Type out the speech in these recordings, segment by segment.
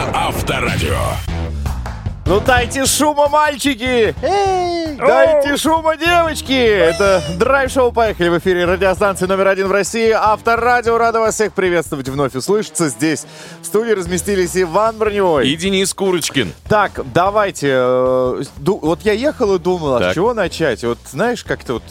на Авторадио. Ну дайте шума, мальчики! Эй, дайте шума, девочки! Это драйв-шоу «Поехали» в эфире радиостанции номер один в России. Авторадио рада вас всех приветствовать вновь услышаться. Здесь в студии разместились Иван Броневой. И Денис Курочкин. Так, давайте. э, вот я ехал и думал, а с Так. чего начать? Вот знаешь, как-то вот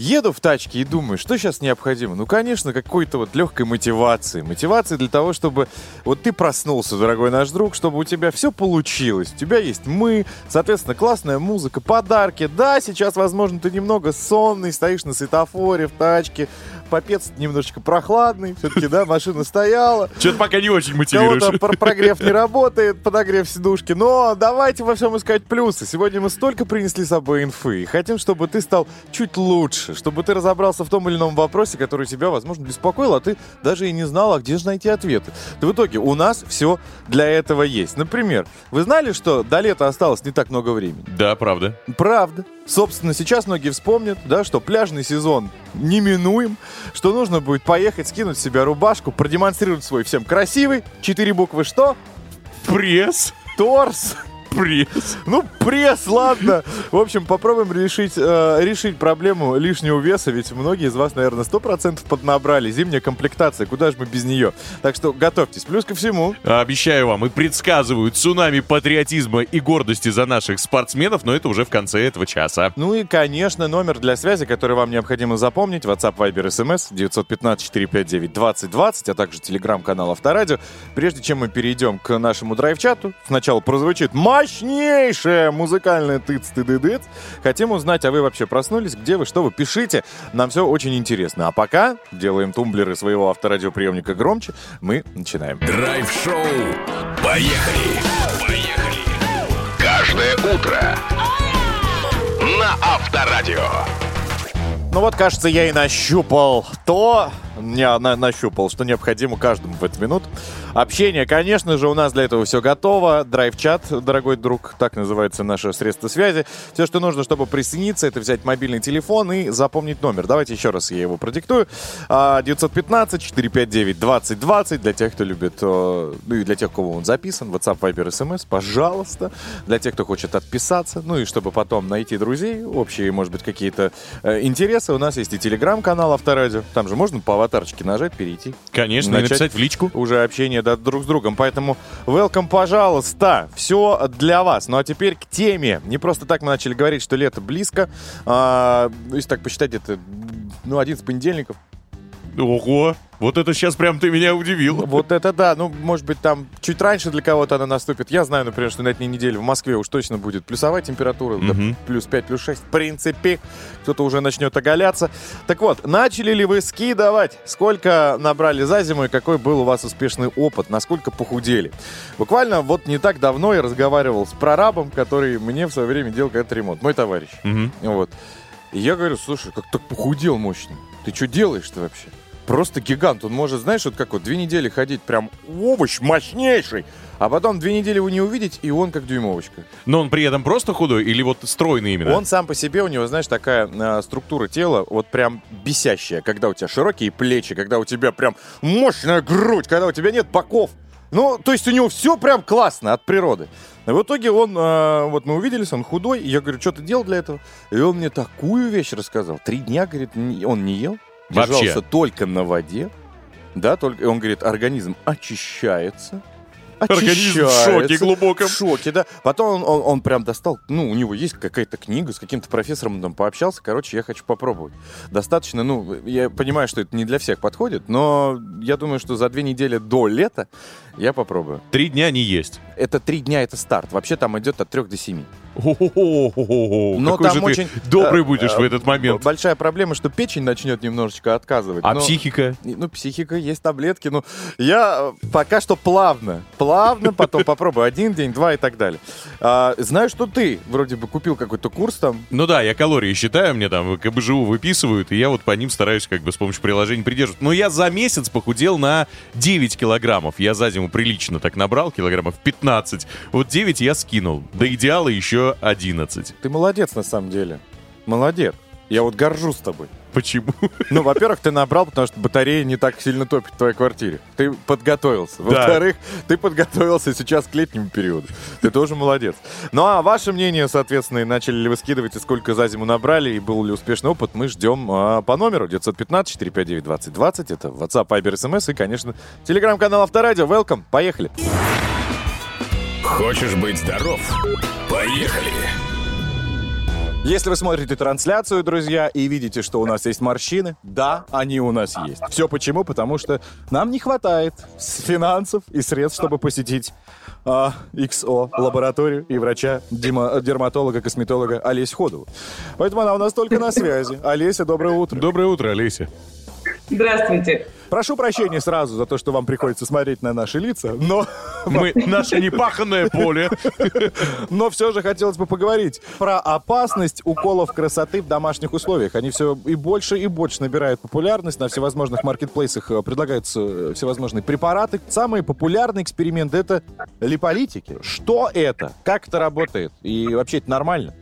еду в тачке и думаю, что сейчас необходимо? Ну, конечно, какой-то вот легкой мотивации. Мотивации для того, чтобы вот ты проснулся, дорогой наш друг, чтобы у тебя все получилось. У тебя есть мы, соответственно, классная музыка, подарки. Да, сейчас, возможно, ты немного сонный, стоишь на светофоре в тачке, попец немножечко прохладный, все-таки, да, машина стояла. Что-то пока не очень Кого-то мотивируешь. про- прогрев не работает, подогрев сидушки. Но давайте во всем искать плюсы. Сегодня мы столько принесли с собой инфы. И хотим, чтобы ты стал чуть лучше. Чтобы ты разобрался в том или ином вопросе, который тебя, возможно, беспокоил, а ты даже и не знал, а где же найти ответы. Да в итоге у нас все для этого есть. Например, вы знали, что до лета осталось не так много времени? Да, правда. Правда. Собственно, сейчас многие вспомнят, да, что пляжный сезон неминуем, что нужно будет поехать, скинуть с себя рубашку, продемонстрировать свой всем красивый, четыре буквы что? Пресс. Торс. Пресс. Ну, пресс, ладно. В общем, попробуем решить, э, решить проблему лишнего веса, ведь многие из вас, наверное, 100% поднабрали. Зимняя комплектация, куда же мы без нее? Так что готовьтесь. Плюс ко всему, Обещаю вам и предсказываю цунами патриотизма и гордости за наших спортсменов, но это уже в конце этого часа. Ну и, конечно, номер для связи, который вам необходимо запомнить. WhatsApp, Viber, SMS 915-459-2020, а также телеграм-канал Авторадио. Прежде чем мы перейдем к нашему драйв-чату, сначала прозвучит мощнейшая музыкальная тыц ты дыц Хотим узнать, а вы вообще проснулись? Где вы? Что вы? Пишите. Нам все очень интересно. А пока делаем тумблеры своего авторадиоприемника громче. Мы начинаем. Драйв-шоу. Поехали. Поехали. Каждое утро на Авторадио. Ну вот, кажется, я и нащупал то, не, на- нащупал, что необходимо каждому в эту минуту. Общение, конечно же, у нас для этого все готово. Драйв-чат, дорогой друг, так называется наше средство связи. Все, что нужно, чтобы присоединиться, это взять мобильный телефон и запомнить номер. Давайте еще раз я его продиктую. А, 915-459-2020 для тех, кто любит, э, ну и для тех, кого он записан, WhatsApp, Viber, SMS, пожалуйста. Для тех, кто хочет отписаться, ну и чтобы потом найти друзей, общие, может быть, какие-то э, интересы, у нас есть и телеграм-канал Авторадио. Там же можно по аватарочке нажать, перейти. Конечно, и написать в личку. Уже общение да, друг с другом. Поэтому welcome, пожалуйста. Все для вас. Ну а теперь к теме. Не просто так мы начали говорить, что лето близко. А, если так посчитать, это ну, один с понедельников. Ого, вот это сейчас прям ты меня удивил. Вот это да. Ну, может быть, там чуть раньше для кого-то она наступит. Я знаю, например, что на этой неделе в Москве уж точно будет плюсовая температура. да, Мгм. плюс 5, плюс 6. В принципе, кто-то уже начнет оголяться. Так вот, начали ли вы скидывать? Сколько набрали за зиму и какой был у вас успешный опыт? Насколько похудели? Буквально вот не так давно я разговаривал с прорабом, который мне в свое время делал когда-то ремонт. Мой товарищ. Мгм. Вот. И я говорю, слушай, как так похудел мощно? Ты что делаешь-то вообще? Просто гигант. Он может, знаешь, вот как вот две недели ходить прям овощ мощнейший, а потом две недели его не увидеть, и он как дюймовочка. Но он при этом просто худой или вот стройный именно? Он сам по себе, у него, знаешь, такая э, структура тела вот прям бесящая. Когда у тебя широкие плечи, когда у тебя прям мощная грудь, когда у тебя нет боков. Ну, то есть у него все прям классно от природы. В итоге он, э, вот мы увиделись, он худой, и я говорю, что ты делал для этого? И он мне такую вещь рассказал. Три дня, говорит, он не ел, Вообще? держался только на воде. Да, только, и он говорит, организм очищается. Организм в шоке глубоком. В шоке, да. Потом он, он, он прям достал, ну, у него есть какая-то книга, с каким-то профессором он там пообщался. Короче, я хочу попробовать. Достаточно, ну, я понимаю, что это не для всех подходит, но я думаю, что за две недели до лета я попробую. Три дня не есть. Это три дня, это старт. Вообще там идет от трех до семи. О-хо-хо-хо-хо. Но Какой там же очень, ты добрый э, будешь э, в этот момент. Большая проблема, что печень начнет немножечко отказывать. А но- психика? Ну, психика, есть таблетки. Ну, я э, пока что плавно. Плавно, потом попробую один день, два и так далее. А, знаю, что ты вроде бы купил какой-то курс там. Ну да, я калории считаю, мне там КБЖУ выписывают, и я вот по ним стараюсь как бы с помощью приложения придерживаться. Но я за месяц похудел на 9 килограммов. Я за зиму прилично так набрал, килограммов 15. Вот 9 я скинул. До идеала еще 11. Ты молодец на самом деле. Молодец. Я вот горжусь тобой. Почему? Ну, во-первых, ты набрал, потому что батарея не так сильно топит в твоей квартире. Ты подготовился. Во-вторых, ты подготовился сейчас к летнему периоду. Ты тоже молодец. Ну, а ваше мнение, соответственно, начали ли вы скидывать, и сколько за зиму набрали, и был ли успешный опыт, мы ждем а, по номеру 915-459-2020. Это WhatsApp, Viber, SMS и, конечно, телеграм-канал Авторадио. Welcome. Поехали. Хочешь быть здоров? Поехали! Если вы смотрите трансляцию, друзья, и видите, что у нас есть морщины, да, они у нас есть. Все почему? Потому что нам не хватает финансов и средств, чтобы посетить а, XO лабораторию и врача, дерматолога, косметолога Олесь Ходову. Поэтому она у нас только на связи. Олеся, доброе утро. Доброе утро, Олеся. Здравствуйте. Прошу прощения сразу за то, что вам приходится смотреть на наши лица, но, Мы наше непаханное поле. но все же хотелось бы поговорить про опасность уколов красоты в домашних условиях. Они все и больше и больше набирают популярность. На всевозможных маркетплейсах э, предлагаются э, всевозможные препараты. Самый популярный эксперимент — это липолитики. Что это? Как это работает? И вообще это нормально?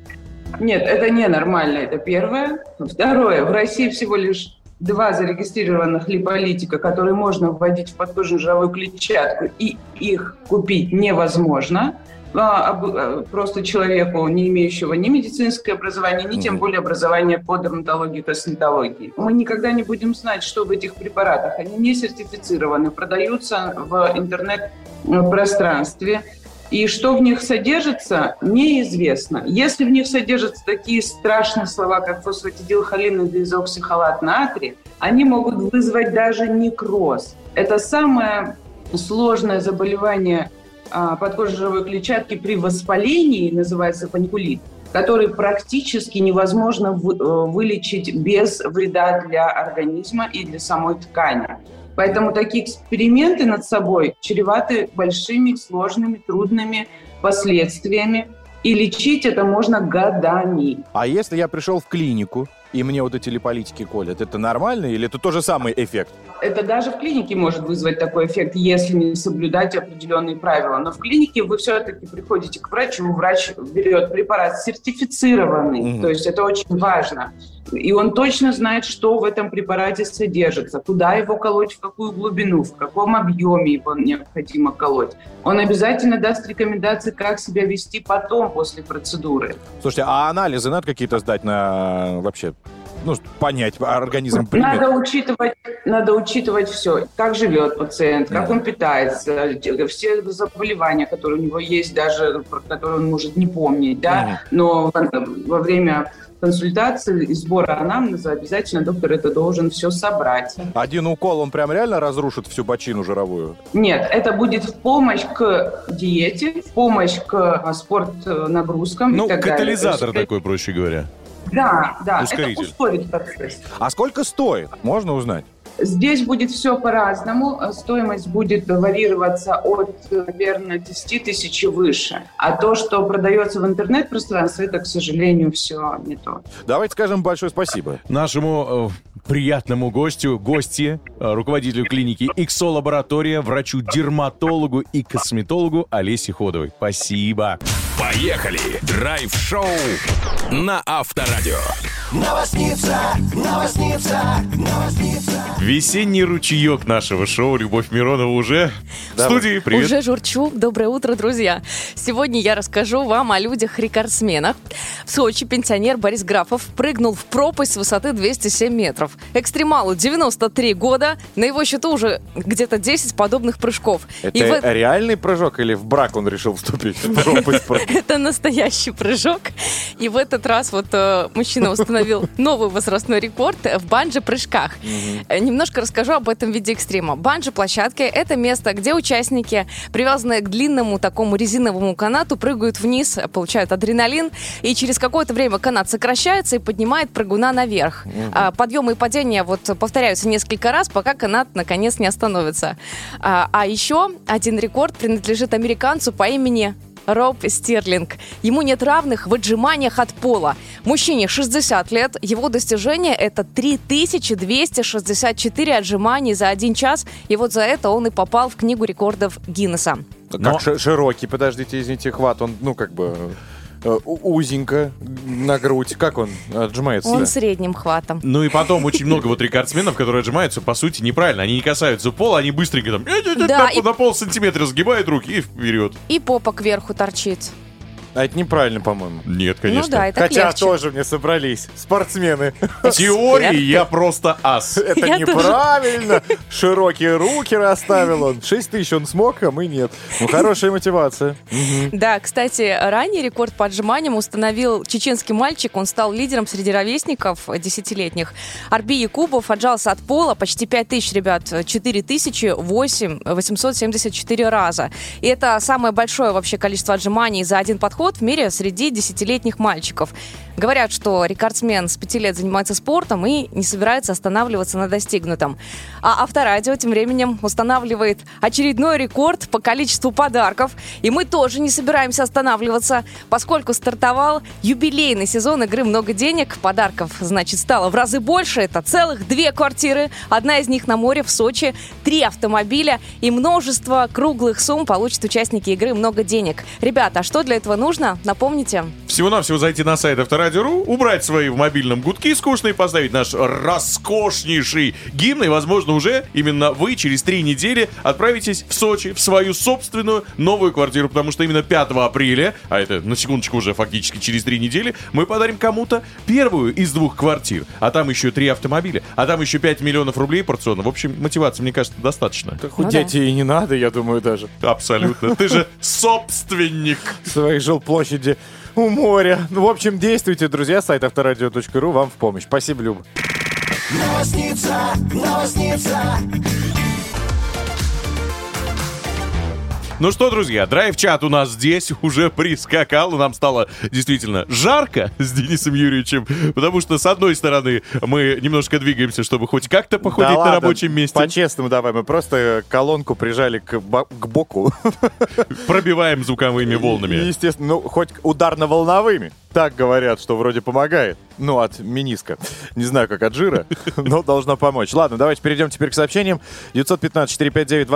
Нет, это не нормально, это первое. Второе, в России всего лишь два зарегистрированных липолитика, которые можно вводить в подкожную жировую клетчатку, и их купить невозможно. А, а, Просто человеку, не имеющего ни медицинское образование, ни тем более образование по дерматологии и косметологии. Мы никогда не будем знать, что в этих препаратах. Они не сертифицированы, продаются в интернет-пространстве. И что в них содержится, неизвестно. Если в них содержатся такие страшные слова, как фосфатидилхолин и дезоксихолат натрия, они могут вызвать даже некроз. Это самое сложное заболевание а, подкожно-жировой клетчатки при воспалении, называется паникулит, который практически невозможно э, вылечить без вреда для организма и для самой ткани. Поэтому такие эксперименты над собой чреваты большими, сложными, трудными последствиями. И лечить это можно годами. А если я пришел в клинику, и мне вот эти липолитики колят, это нормально или это тот же самый эффект? Это даже в клинике может вызвать такой эффект, если не соблюдать определенные правила. Но в клинике вы все-таки приходите к врачу, врач берет препарат сертифицированный, Мгм. то есть это очень важно. И он точно знает, что в этом препарате содержится, куда его колоть, в какую глубину, в каком объеме его необходимо колоть. Он обязательно даст рекомендации, как себя вести потом, после процедуры. Слушайте, а анализы надо какие-то сдать на вообще, ну, понять, организм примет? Надо учитывать, надо учитывать все, как живет пациент, как Да. он питается, все заболевания, которые у него есть, даже про которые он может не помнить, да, но во, во время консультации и сбора анамнеза обязательно доктор это должен все собрать. Один укол, он прям реально разрушит всю бочину жировую? Нет, это будет в помощь к диете, в помощь к а, спорт-нагрузкам Ну, и так далее. катализатор То есть, такой, проще говоря. Да, да, это Ускоритель. ускорит процесс. А сколько стоит? Можно узнать? Здесь будет все по-разному. Стоимость будет варьироваться от, наверное, 10 тысяч и выше. А то, что продается в интернет-пространстве, это, к сожалению, все не то. Давайте скажем большое спасибо. Нашему э, приятному гостю, гости, э, руководителю клиники XO Лаборатория, врачу-дерматологу и косметологу Олесе Ходовой. Спасибо. Поехали! Драйв-шоу на Авторадио. Весенний ручеек нашего шоу Любовь Миронова уже в студии. Привет. Уже журчу. Доброе утро, друзья. Сегодня я расскажу вам о людях-рекордсменах. В Сочи пенсионер Борис Графов прыгнул в пропасть с высоты 207 метров. Экстремалу 93 года. На его счету уже где-то 10 подобных прыжков. Это И в реальный прыжок или в брак он решил вступить? Это настоящий прыжок. И в этот раз вот э, мужчина установил новый возрастной рекорд в банджи-прыжках. Э, Немножко расскажу об этом виде экстрима. Банджи-площадка — это место, где участники, привязанные к длинному такому резиновому канату, прыгают вниз, получают адреналин, и через какое-то время канат сокращается и поднимает прыгуна наверх. А, Подъемы и падения вот повторяются несколько раз, пока канат наконец не остановится. А, а еще один рекорд принадлежит американцу по имени Роб Стерлинг. Ему нет равных в отжиманиях от пола. Мужчине 60 лет. Его достижение это 3264 отжиманий за один час. И вот за это он и попал в книгу рекордов Гиннесса. Но- Как ши- широкий, подождите, извините, хват, он, ну, как бы... э, узенько на грудь. Как он отжимается? Он средним хватом. Ну и потом очень много вот рекордсменов, которые отжимаются, по сути, неправильно. Они не касаются пола, они быстренько там Да, на, и- на пол сантиметра сгибают руки и вперед. И попа кверху торчит. А это неправильно, по-моему. Нет, конечно. Ну да, это Хотя легче. тоже мне собрались спортсмены. В теории я просто ас. Это Я неправильно. Широкие руки расставил он. 6 тысяч он смог, а мы нет. Ну, хорошая мотивация. Да, кстати, ранее рекорд по отжиманиям установил чеченский мальчик. Он стал лидером среди ровесников десятилетних. Арби Якубов отжался от пола почти 5 тысяч, ребят, 4 тысячи 8 874 раза. И это самое большое вообще количество отжиманий за один подход в мире среди десятилетних мальчиков. Говорят, что рекордсмен с 5 лет занимается спортом и не собирается останавливаться на достигнутом. А Авторадио тем временем устанавливает очередной рекорд по количеству подарков. И мы тоже не собираемся останавливаться, поскольку стартовал юбилейный сезон игры «Много денег». Подарков, значит, стало в разы больше. Это целых две квартиры. Одна из них на море в Сочи, три автомобиля и множество круглых сумм получат участники игры «Много денег». Ребята, а что для этого нужно? Напомните. Всего-навсего зайти на сайт Авторадио.ру, убрать свои в мобильном гудки скучные, поставить наш роскошнейший гимн, и, возможно, уже именно вы через три недели отправитесь в Сочи, в свою собственную новую квартиру, потому что именно 5 апреля, а это, на секундочку, уже фактически через три недели, мы подарим кому-то первую из двух квартир, а там еще три автомобиля, а там еще 5 миллионов рублей порционно. В общем, мотивации, мне кажется, достаточно. Худеть и не надо, я думаю, даже. Абсолютно. Ты же собственник. Своей жилплощади у моря. Ну, в общем, действуйте, друзья. Сайт авторадио.ру вам в помощь. Спасибо, Люба. Новосница, новосница. Ну что, друзья, драйв-чат у нас здесь уже прискакал, нам стало действительно жарко с Денисом Юрьевичем, потому что, с одной стороны, мы немножко двигаемся, чтобы хоть как-то походить Да на ладно, рабочем месте, По-честному давай, мы просто колонку прижали к, к боку. пробиваем звуковыми волнами. Естественно, ну, хоть ударно-волновыми. Так говорят, что вроде помогает. Ну, от миниска. Не знаю, как от жира, но должно помочь. Ладно, давайте перейдем теперь к сообщениям. 915-459-2020,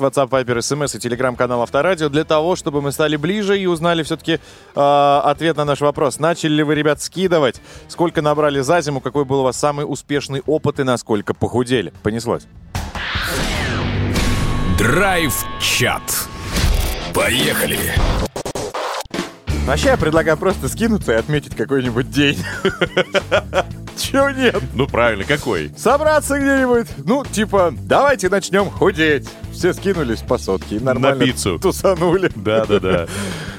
WhatsApp, Viber, SMS и телеграм-канал Авторадио для того, чтобы мы стали ближе и узнали все-таки ответ на наш вопрос. Начали ли вы, ребят, скидывать? Сколько набрали за зиму? Какой был у вас самый успешный опыт и насколько похудели? Понеслось. Драйв-чат. Поехали. Вообще, я предлагаю просто скинуться и отметить какой-нибудь день. Чего нет? Ну правильно, какой? Собраться где-нибудь. Ну, типа, давайте начнем худеть. Все скинулись по сотке и нормально пиццу. тусанули. Да-да-да.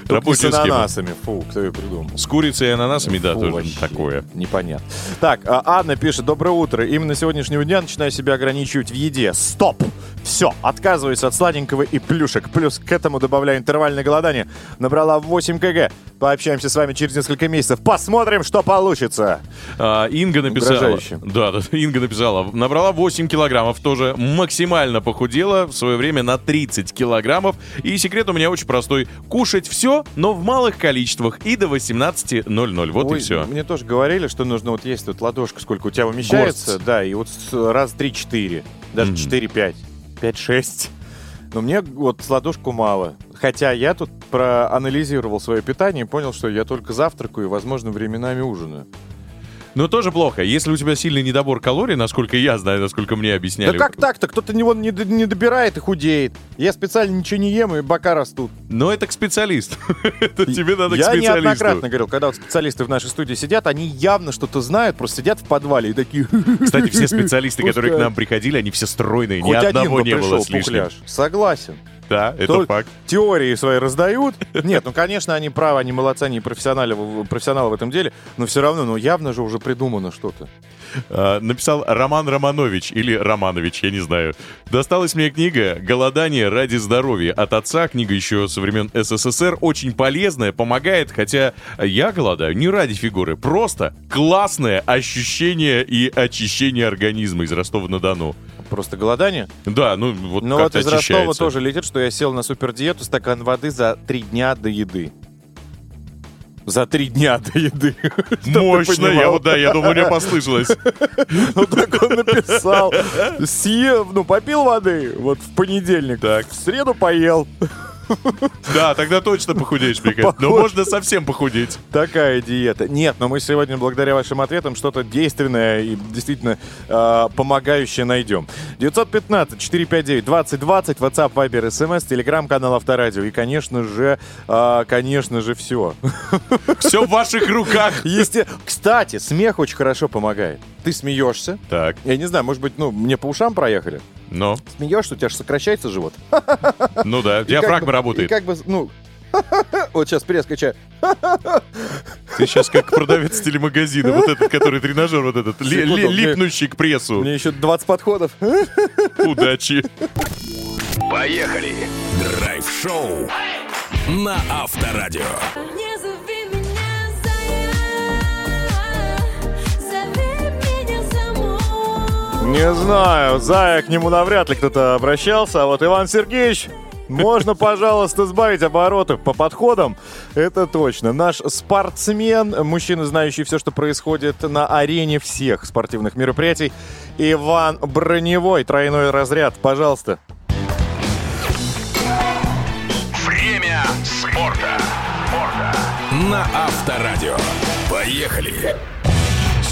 Рабочая с ананасами. Фу, кто ее придумал? С курицей и ананасами, да, Фу, тоже вообще такое. Непонятно. Так, а Анна пишет, доброе утро. Именно с сегодняшнего дня начинаю себя ограничивать в еде. Стоп! Все, отказываюсь от сладенького и плюшек. Плюс к этому добавляю интервальное голодание. Набрала 8 кг. Пообщаемся с вами через несколько месяцев. Посмотрим, что получится. А, Инга написала... Угрожающе. Да, да, Инга написала. Набрала 8 килограммов, тоже максимально похудела в свое время на 30 килограммов. И секрет у меня очень простой. Кушать все, но в малых количествах и до 18.00. Вот Ой, и все. Мне тоже говорили, что нужно вот есть тут ладошка, сколько у тебя умещается. Горсть. Да, и вот раз 3-4. Даже Мгм. 4-5. 5-6. Но мне вот с ладошку мало. Хотя я тут проанализировал свое питание и понял, что я только завтракаю и, возможно, временами ужинаю. Но тоже плохо. Если у тебя сильный недобор калорий, насколько я знаю, насколько мне объясняли. Да как так-то? Кто-то не, д- не добирает и худеет. Я специально ничего не ем, и бока растут. Но это к специалисту. Это тебе надо к я специалисту. неоднократно говорил, когда вот специалисты в нашей студии сидят, они явно что-то знают, просто сидят в подвале и такие... Кстати, все специалисты, которые к нам приходили, они все стройные. Ни Хоть один одного не было с лишним. Согласен. Да, это Только факт. Теории свои раздают. Нет, ну, конечно, они правы, они молодцы, они профессионалы, в- профессионалы в этом деле, но все равно, ну, явно же уже придумано что-то. А, написал Роман Романович или Романович, я не знаю. Досталась мне книга «Голодание ради здоровья» от отца. Книга еще со времен СССР. Очень полезная, помогает, хотя я голодаю не ради фигуры. Просто классное ощущение и очищение организма из Ростова-на-Дону. Просто голодание. Да, ну вот Но вот из Ростова очищается. тоже летит, что я сел на супердиету, стакан воды за три дня до еды. За три дня до еды. Мощно, я вот, да, я думаю, мне послышалось. Ну так он написал. Съел, ну попил воды вот в понедельник. Так. В среду поел. Да, тогда точно похудеешь, мне кажется. Но можно совсем похудеть. Такая диета. Нет, но мы сегодня, благодаря вашим ответам, что-то действенное и действительно э, помогающее найдем. 915-459-2020, WhatsApp, Viber, SMS, телеграм-канал Авторадио. И, конечно же, э, конечно же, все. Все в ваших руках. Есте... Кстати, смех очень хорошо помогает. Ты смеешься. Так, Я не знаю, может быть, ну, мне по ушам проехали. ну, Смеешься, у тебя же сокращается живот. ну да, диафрагма работает. И как бы, ну, вот сейчас пресс качаю. Ты сейчас как продавец телемагазина, вот этот, который тренажер, вот этот, ли- ли- липнущий к прессу. Мне еще 20 подходов. Удачи. Поехали! Драйв-шоу на Авторадио. Не знаю, Зая к нему навряд ли кто-то обращался, а вот Иван Сергеевич, можно, пожалуйста, сбавить обороты по подходам. Это точно. Наш спортсмен, мужчина, знающий все, что происходит на арене всех спортивных мероприятий, Иван Броневой, тройной разряд, пожалуйста. Время спорта. На Авторадио. Поехали!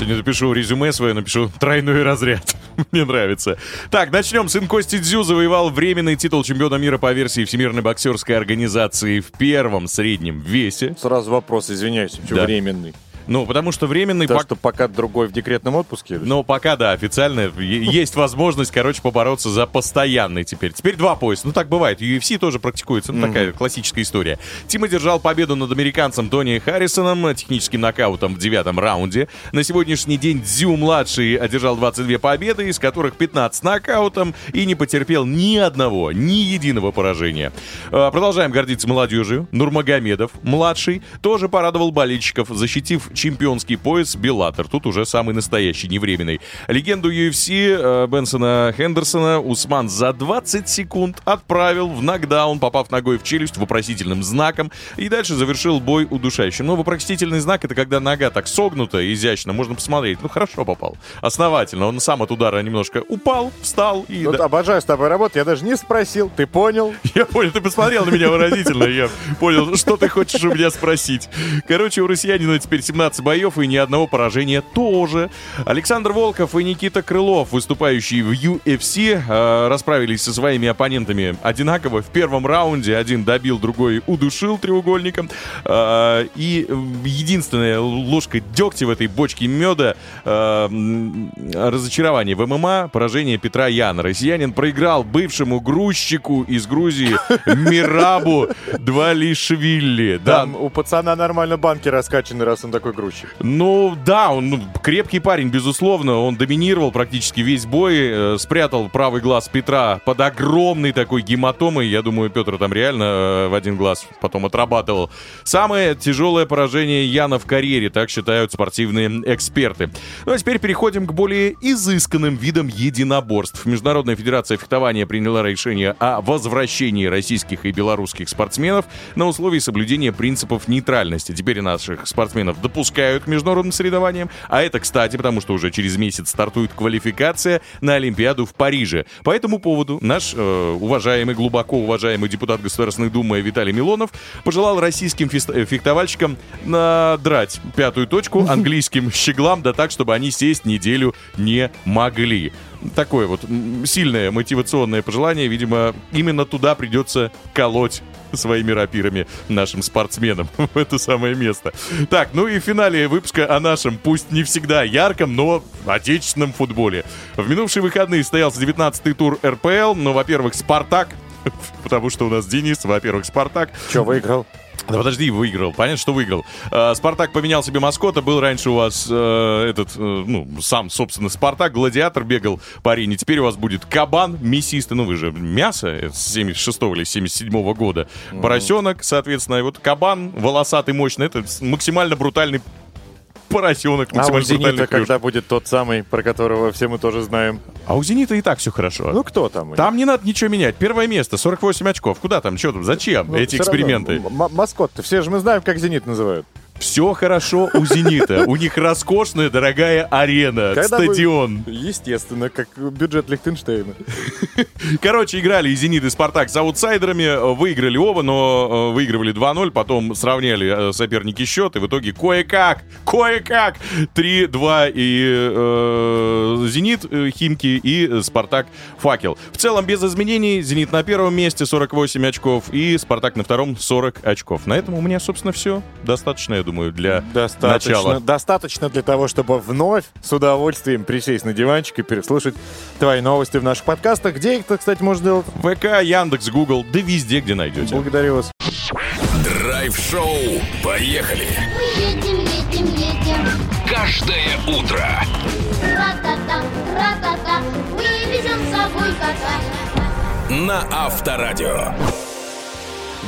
Сегодня напишу резюме свое, напишу тройной разряд. Мне нравится. Так, начнем. Сын Кости Дзю завоевал временный титул чемпиона мира по версии Всемирной боксерской организации в первом среднем весе. Сразу вопрос, извиняюсь, почему Да. временный? Ну, потому что временный... Потому пок- что пока другой в декретном отпуске? Но пока, да, официально есть возможность, короче, побороться за постоянный теперь. Теперь два пояса. Ну, так бывает. UFC тоже практикуется. Ну, такая классическая история. Тим одержал победу над американцем Тони Харрисоном техническим нокаутом в девятом раунде. На сегодняшний день Дзю-младший одержал 22 победы, из которых 15 нокаутом и не потерпел ни одного, ни единого поражения. Э, Продолжаем гордиться молодежью. Нурмагомедов, младший, тоже порадовал болельщиков, защитив чемпионский пояс Беллатор. Тут уже самый настоящий, не временный. Легенду UFC э, Бенсона Хендерсона Усман за 20 секунд отправил в нокдаун, попав ногой в челюсть вопросительным знаком, и дальше завершил бой удушающим. Но вопросительный знак — это когда нога так согнута, изящно, можно посмотреть. Ну, хорошо попал. Основательно. Он сам от удара немножко упал, встал и... Вот да- обожаю с тобой работать, я даже не спросил, ты понял? я понял, ты посмотрел на меня выразительно, я понял, что ты хочешь у меня спросить. Короче, у россиянина теперь 17 боев и ни одного поражения тоже. Александр Волков и Никита Крылов, выступающие в UFC, э, расправились со своими оппонентами одинаково. В первом раунде один добил, другой удушил треугольником. Э, И единственная ложка дегтя в этой бочке меда э, разочарование в ММА, поражение Петра Яна. Россиянин проиграл бывшему грузчику из Грузии Мирабу Двалишвили. Да, Там у пацана нормально банки раскачаны, раз он такой грузчик. ну да, он ну, крепкий парень, безусловно. Он доминировал практически весь бой, э, спрятал правый глаз Петра под огромной такой гематомой. Я думаю, Петр там реально э, в один глаз потом отрабатывал. Самое тяжелое поражение Яна в карьере, так считают спортивные эксперты. Ну а теперь переходим к более изысканным видам единоборств. Международная федерация фехтования приняла решение о возвращении российских и белорусских спортсменов на условии соблюдения принципов нейтральности. Теперь наших спортсменов допускают к международным соревнованиям, а это, кстати, потому что уже через месяц стартует квалификация на Олимпиаду в Париже. По этому поводу наш э, уважаемый, глубоко уважаемый депутат Государственной Думы Виталий Милонов пожелал российским э, фехтовальщикам надрать пятую точку английским щеглам, да так, чтобы они сесть неделю не могли. Такое вот сильное мотивационное пожелание, видимо, именно туда придется колоть своими рапирами нашим спортсменам в это самое место. Так, ну и в финале выпуска о нашем, пусть не всегда ярком, но отечественном футболе. В минувшие выходные состоялся 19-й тур РПЛ, но, во-первых, «Спартак», потому что у нас Денис, во-первых, «Спартак», Че, выиграл? Да подожди, выиграл. Понятно, что выиграл. Э, Спартак поменял себе маскота. Был раньше у вас э, этот, э, ну, сам, собственно, Спартак, гладиатор бегал по арене. Теперь у вас будет кабан, мясистый. Ну, вы же мясо с 76 или 77 года. Поросенок, соответственно. И вот кабан волосатый, мощный. Это максимально брутальный поросенок. А у максимально «Зенита» когда будет тот самый, про которого все мы тоже знаем? А у «Зенита» и так все хорошо. Ну, кто там? там не надо ничего менять. Первое место, 48 очков. Куда там? Что там? Зачем Ну, эти эксперименты? м- маскот-то, все же мы знаем, как «Зенит» называют. Все хорошо у «Зенита». У них роскошная, дорогая арена, Когда вы- стадион. Естественно, как бюджет Лихтенштейна. Короче, играли и «Зенит», и «Спартак» с аутсайдерами. Выиграли оба, но э, выигрывали 2-0. Потом сравняли э, соперники счет. И в итоге кое-как, кое-как 3-2 и э, «Зенит» э, Химки и «Спартак» Факел. В целом без изменений. «Зенит» на первом месте 48 очков и «Спартак» на втором 40 очков. На этом у меня, собственно, все. Достаточно, я думаю, для Достаточно, начала. достаточно для того, чтобы вновь с удовольствием присесть на диванчик и переслушать твои новости в наших подкастах. Где их, кстати, можно делать? ВК, Яндекс, Гугл, да везде, где найдете. Благодарю вас. Драйв-шоу. Поехали. Мы едем, едем, едем. Каждое утро. Ра-та-та, ра-та-та. Мы везем с собой кота. На Авторадио.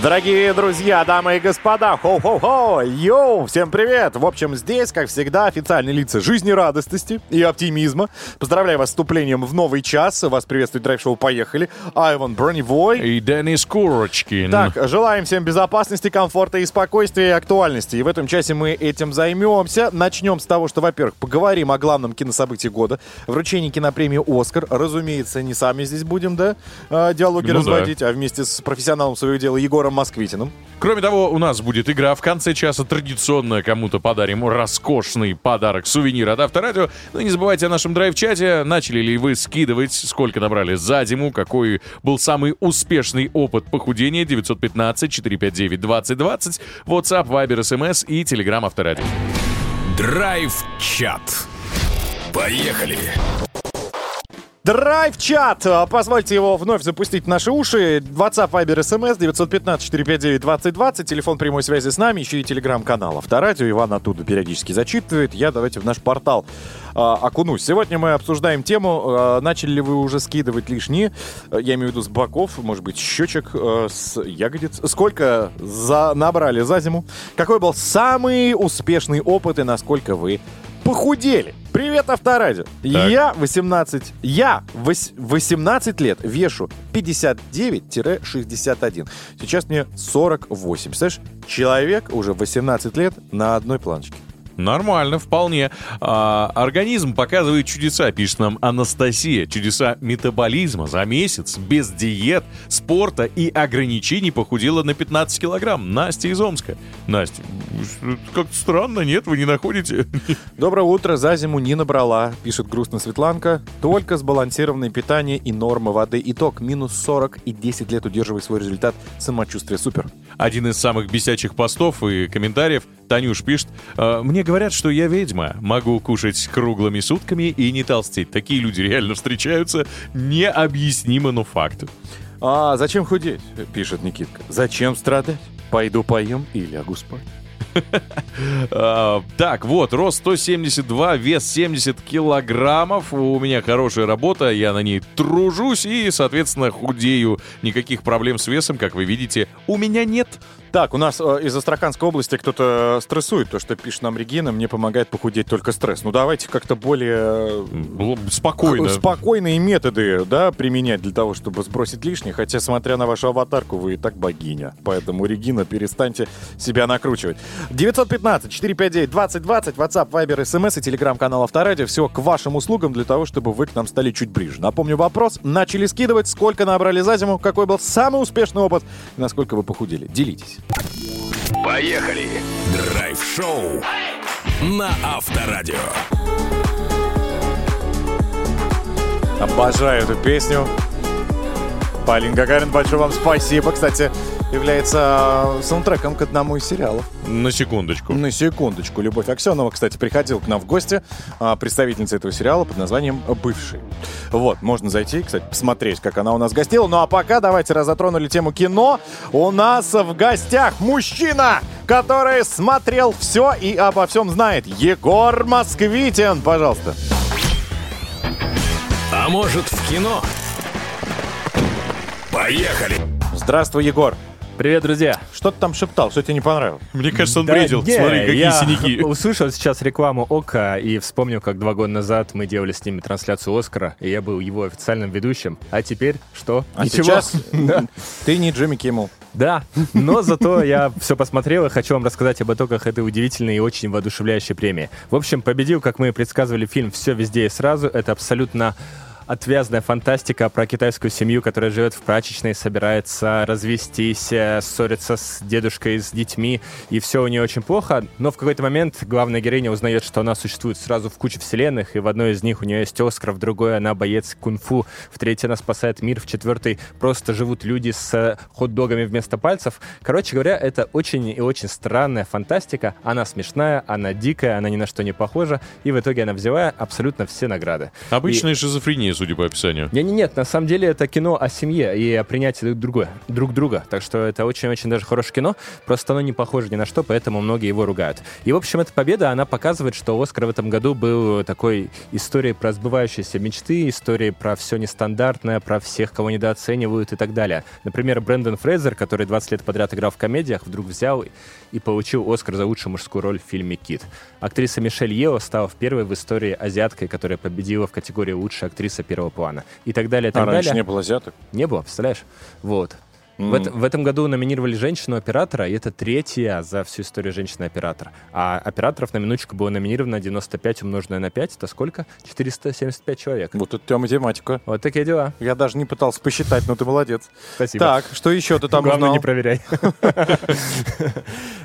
Дорогие друзья, дамы и господа, хо-хо-хо, yo, всем привет! В общем, здесь, как всегда, официальные лица жизнерадостности и оптимизма. Поздравляю вас с вступлением в новый час. Вас приветствует драйв-шоу «Поехали». Айван Броневой. И Денис Курочкин. Так, желаем всем безопасности, комфорта и спокойствия и актуальности. И в этом часе мы этим займемся. Начнем с того, что, во-первых, поговорим о главном кинособытии года. Вручение кинопремии «Оскар». Разумеется, не сами здесь будем, да, э, диалоги Ну да. разводить, а вместе с профессионалом своего дела Егором Москвитиным. Кроме того, у нас будет игра. В конце часа традиционно кому-то подарим роскошный подарок, сувенир от Авторадио. Ну и не забывайте о нашем драйв-чате. Начали ли вы скидывать, сколько набрали за зиму, какой был самый успешный опыт похудения. 915-459-2020, WhatsApp, Viber, SMS и Telegram Авторадио. Драйв-чат. Поехали. Драйв-чат! А, Позвольте его вновь запустить в наши уши. WhatsApp, Viber, SMS 915-459-2020. Телефон прямой связи с нами. Еще и телеграм-канал Авторадио. Иван оттуда периодически зачитывает. Я давайте в наш портал а, окунусь. Сегодня мы обсуждаем тему. а, начали ли вы уже скидывать лишние? Я имею в виду с боков, может быть, щечек, а, с ягодиц. Сколько за, набрали за зиму? Какой был самый успешный опыт и насколько вы похудели? Привет, Авторадио! Я 18, я вось- 18 лет вешу 59-61. Сейчас мне 48. Представляешь, человек уже 18 лет на одной планочке. Нормально, вполне. А, организм показывает чудеса, пишет нам Анастасия. Чудеса метаболизма за месяц, без диет, спорта и ограничений похудела на 15 килограмм. Настя из Омска. Настя, как-то странно, нет? Вы не находите? Доброе утро, за зиму не набрала, пишет грустно Светланка. Только сбалансированное питание и норма воды. Итог минус 40 и 10 лет удерживай свой результат. Самочувствие супер. Один из самых бесячих постов и комментариев. Танюш пишет, «А, мне говорят, что я ведьма. Могу кушать круглыми сутками и не толстеть. Такие люди реально встречаются. Необъяснимо, но факт. А зачем худеть, пишет Никитка. Зачем страдать? Пойду поем и лягу спать. А, так, вот, рост 172, вес 70 килограммов. У меня хорошая работа, я на ней тружусь и, соответственно, худею. Никаких проблем с весом, как вы видите, у меня нет. Так, у нас э, из Астраханской области кто-то стрессует. То, что пишет нам Регина, мне помогает похудеть только стресс. Ну, давайте как-то более бы Спокойно. спокойные методы, да, применять для того, чтобы сбросить лишнее. Хотя, смотря на вашу аватарку, вы и так богиня. Поэтому, Регина, перестаньте себя накручивать. 915-459-2020, WhatsApp, Viber, SMS и телеграм-канал Авторадио. Все к вашим услугам для того, чтобы вы к нам стали чуть ближе. Напомню вопрос. Начали скидывать, сколько набрали за зиму, какой был самый успешный опыт и насколько вы похудели. Делитесь. Поехали. Драйв-шоу. На Авторадио. Обожаю эту песню. Полин Гагарин, большое вам спасибо. Кстати, является э, саундтреком к одному из сериалов. На секундочку. На секундочку. Любовь Аксенова, кстати, приходила к нам в гости. а, Представительница этого сериала под названием «Бывший». Вот, можно зайти, кстати, посмотреть, как она у нас гостила. Ну а пока давайте, раз затронули тему кино, у нас в гостях мужчина, который смотрел все и обо всем знает. Егор Москвитин, пожалуйста. А может в кино? Поехали. Здравствуй, Егор. Привет, друзья. Что ты там шептал? Что тебе не понравилось? Мне кажется, он Да бредил. не, Смотри, какие я синяки. услышал сейчас рекламу ОКа и вспомнил, как два года назад мы делали с ними трансляцию Оскара, и я был его официальным ведущим. А теперь что? А Ничего. сейчас ты не Джимми Киммел. Да, но зато я все посмотрел и хочу вам рассказать об итогах этой удивительной и очень воодушевляющей премии. В общем, победил, как мы и предсказывали, фильм «Все везде и сразу». Это абсолютно отвязная фантастика про китайскую семью, которая живет в прачечной, собирается развестись, э, ссорится с дедушкой, с детьми, и все у нее очень плохо. Но в какой-то момент главная героиня узнает, что она существует сразу в куче вселенных, и в одной из них у нее есть Оскар, в другой она боец кунг-фу, в третьей она спасает мир, в четвертой просто живут люди с э, хот-догами вместо пальцев. Короче говоря, это очень и очень странная фантастика. Она смешная, она дикая, она ни на что не похожа, и в итоге она взяла абсолютно все награды. Обычная шизофрения, судя по описанию. Не, не, нет, на самом деле это кино о семье и о принятии друг друга, друг друга. Так что это очень-очень даже хорошее кино. Просто оно не похоже ни на что, поэтому многие его ругают. И, в общем, эта победа, она показывает, что Оскар в этом году был такой историей про сбывающиеся мечты, историей про все нестандартное, про всех, кого недооценивают и так далее. Например, Брэндон Фрейзер, который 20 лет подряд играл в комедиях, вдруг взял и получил Оскар за лучшую мужскую роль в фильме «Кит». Актриса Мишель Ео стала первой в истории азиаткой, которая победила в категории «Лучшая актриса первого плана». И так далее, и так А раньше далее. не было азиаток. Не было, представляешь? Вот. В, эт- в этом году номинировали женщину-оператора, и это третья за всю историю женщина-оператор. А операторов на минуточку было номинировано 95 умноженное на 5. Это сколько? 475 человек. Вот у тебя математика. Вот такие дела. Я даже не пытался посчитать, но ты молодец. Спасибо. Так, что еще ты там Главное, узнал? не проверяй.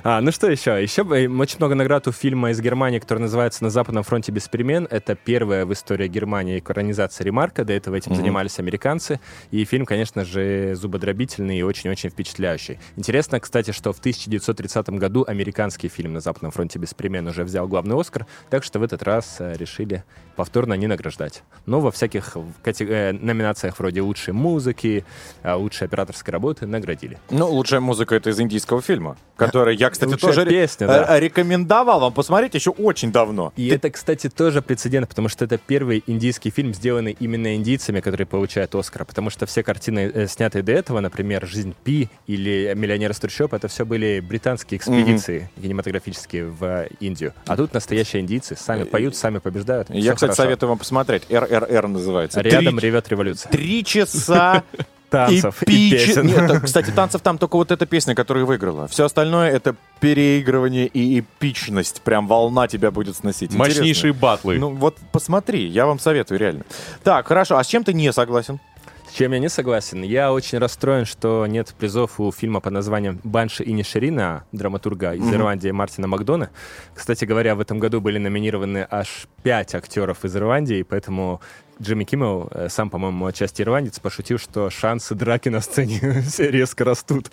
а, ну что еще? Еще очень много наград у фильма из Германии, который называется «На западном фронте без перемен». Это первая в истории Германии экранизация Ремарка. До этого этим занимались американцы. И фильм, конечно же, зубодробительный и очень-очень впечатляющий. Интересно, кстати, что в 1930 году американский фильм «На западном фронте без перемен» уже взял главный Оскар, так что в этот раз э, решили повторно не награждать. Но во всяких э, номинациях вроде лучшей музыки, а, лучшей операторской работы наградили. Ну, лучшая музыка это из индийского фильма, который я, кстати, Лучшая тоже песня, э, да. рекомендовал вам посмотреть еще очень давно. И это, кстати, тоже прецедент, потому что это первый индийский фильм, сделанный именно индийцами, которые получают Оскара. Потому что все картины, э, снятые до этого, например, «Жизнь Пи» или «Миллионер из трущоб», это все были британские экспедиции кинематографические в Индию. А тут настоящие индийцы, сами поют, сами побеждают. Я, кстати, хорошо. советую вам посмотреть. РРР называется. Рядом Три- ревет революция. Три часа Танцев и песен. Нет, кстати, танцев там только вот эта песня, которая выиграла. Все остальное это переигрывание и эпичность. Прям волна тебя будет сносить. Интересно. Мощнейшие батлы. Ну вот посмотри, я вам советую, реально. Так, хорошо, а с чем ты не согласен? С чем я не согласен? Я очень расстроен, что нет призов у фильма под названием «Банши и Нишерина» драматурга из Ирландии Мартина Макдона. Кстати говоря, в этом году были номинированы аж пять актеров из Ирландии, поэтому Джимми Киммел, э, сам, по-моему, отчасти ирландец, пошутил, что шансы драки на сцене резко растут.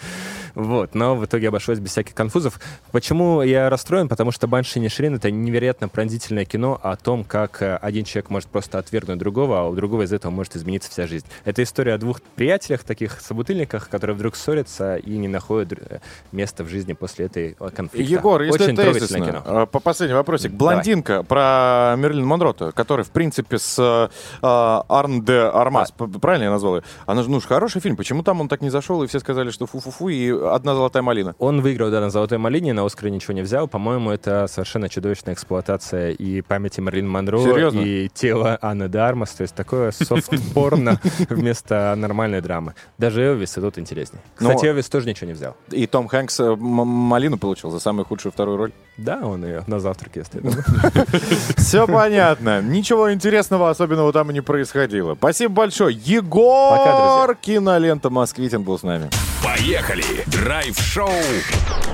Вот, но в итоге обошлось без всяких конфузов. Почему я расстроен? Потому что «Банши и Нишерин» — это невероятно пронзительное кино о том, как э, один человек может просто отвергнуть другого, а у другого из этого может измениться вся жизнь. Это история о двух приятелях, таких собутыльниках, которые вдруг ссорятся и не находят э, места в жизни после этой э, конфликта. Егор, если Очень известно, кино. по последний вопросик. Блондинка про Мерлин Монро, который, в принципе, с э, Арн де Армас, п- правильно я назвал ее? Она же, ну, хороший фильм. Почему там он так не зашел, и все сказали, что фу-фу-фу, и одна золотая малина? Он выиграл, да, на «Золотой малине», на «Оскаре» ничего не взял. По-моему, это совершенно чудовищная эксплуатация и памяти Марлин Монро, Серьезно? и тела Анны де Армас. То есть такое софт-порно вместо нормальной драмы. Даже Элвис и тут интереснее. Ну, Кстати, Элвис тоже ничего не взял. И Том Хэнкс э, малину получил за самую худшую вторую роль. Да, он ее на завтраке оставил. Все понятно. Ничего интересного особенного там и не происходило. Спасибо большое. Егор! Пока, друзья. Кинолента Москвитин был с нами. Поехали! Драйв-шоу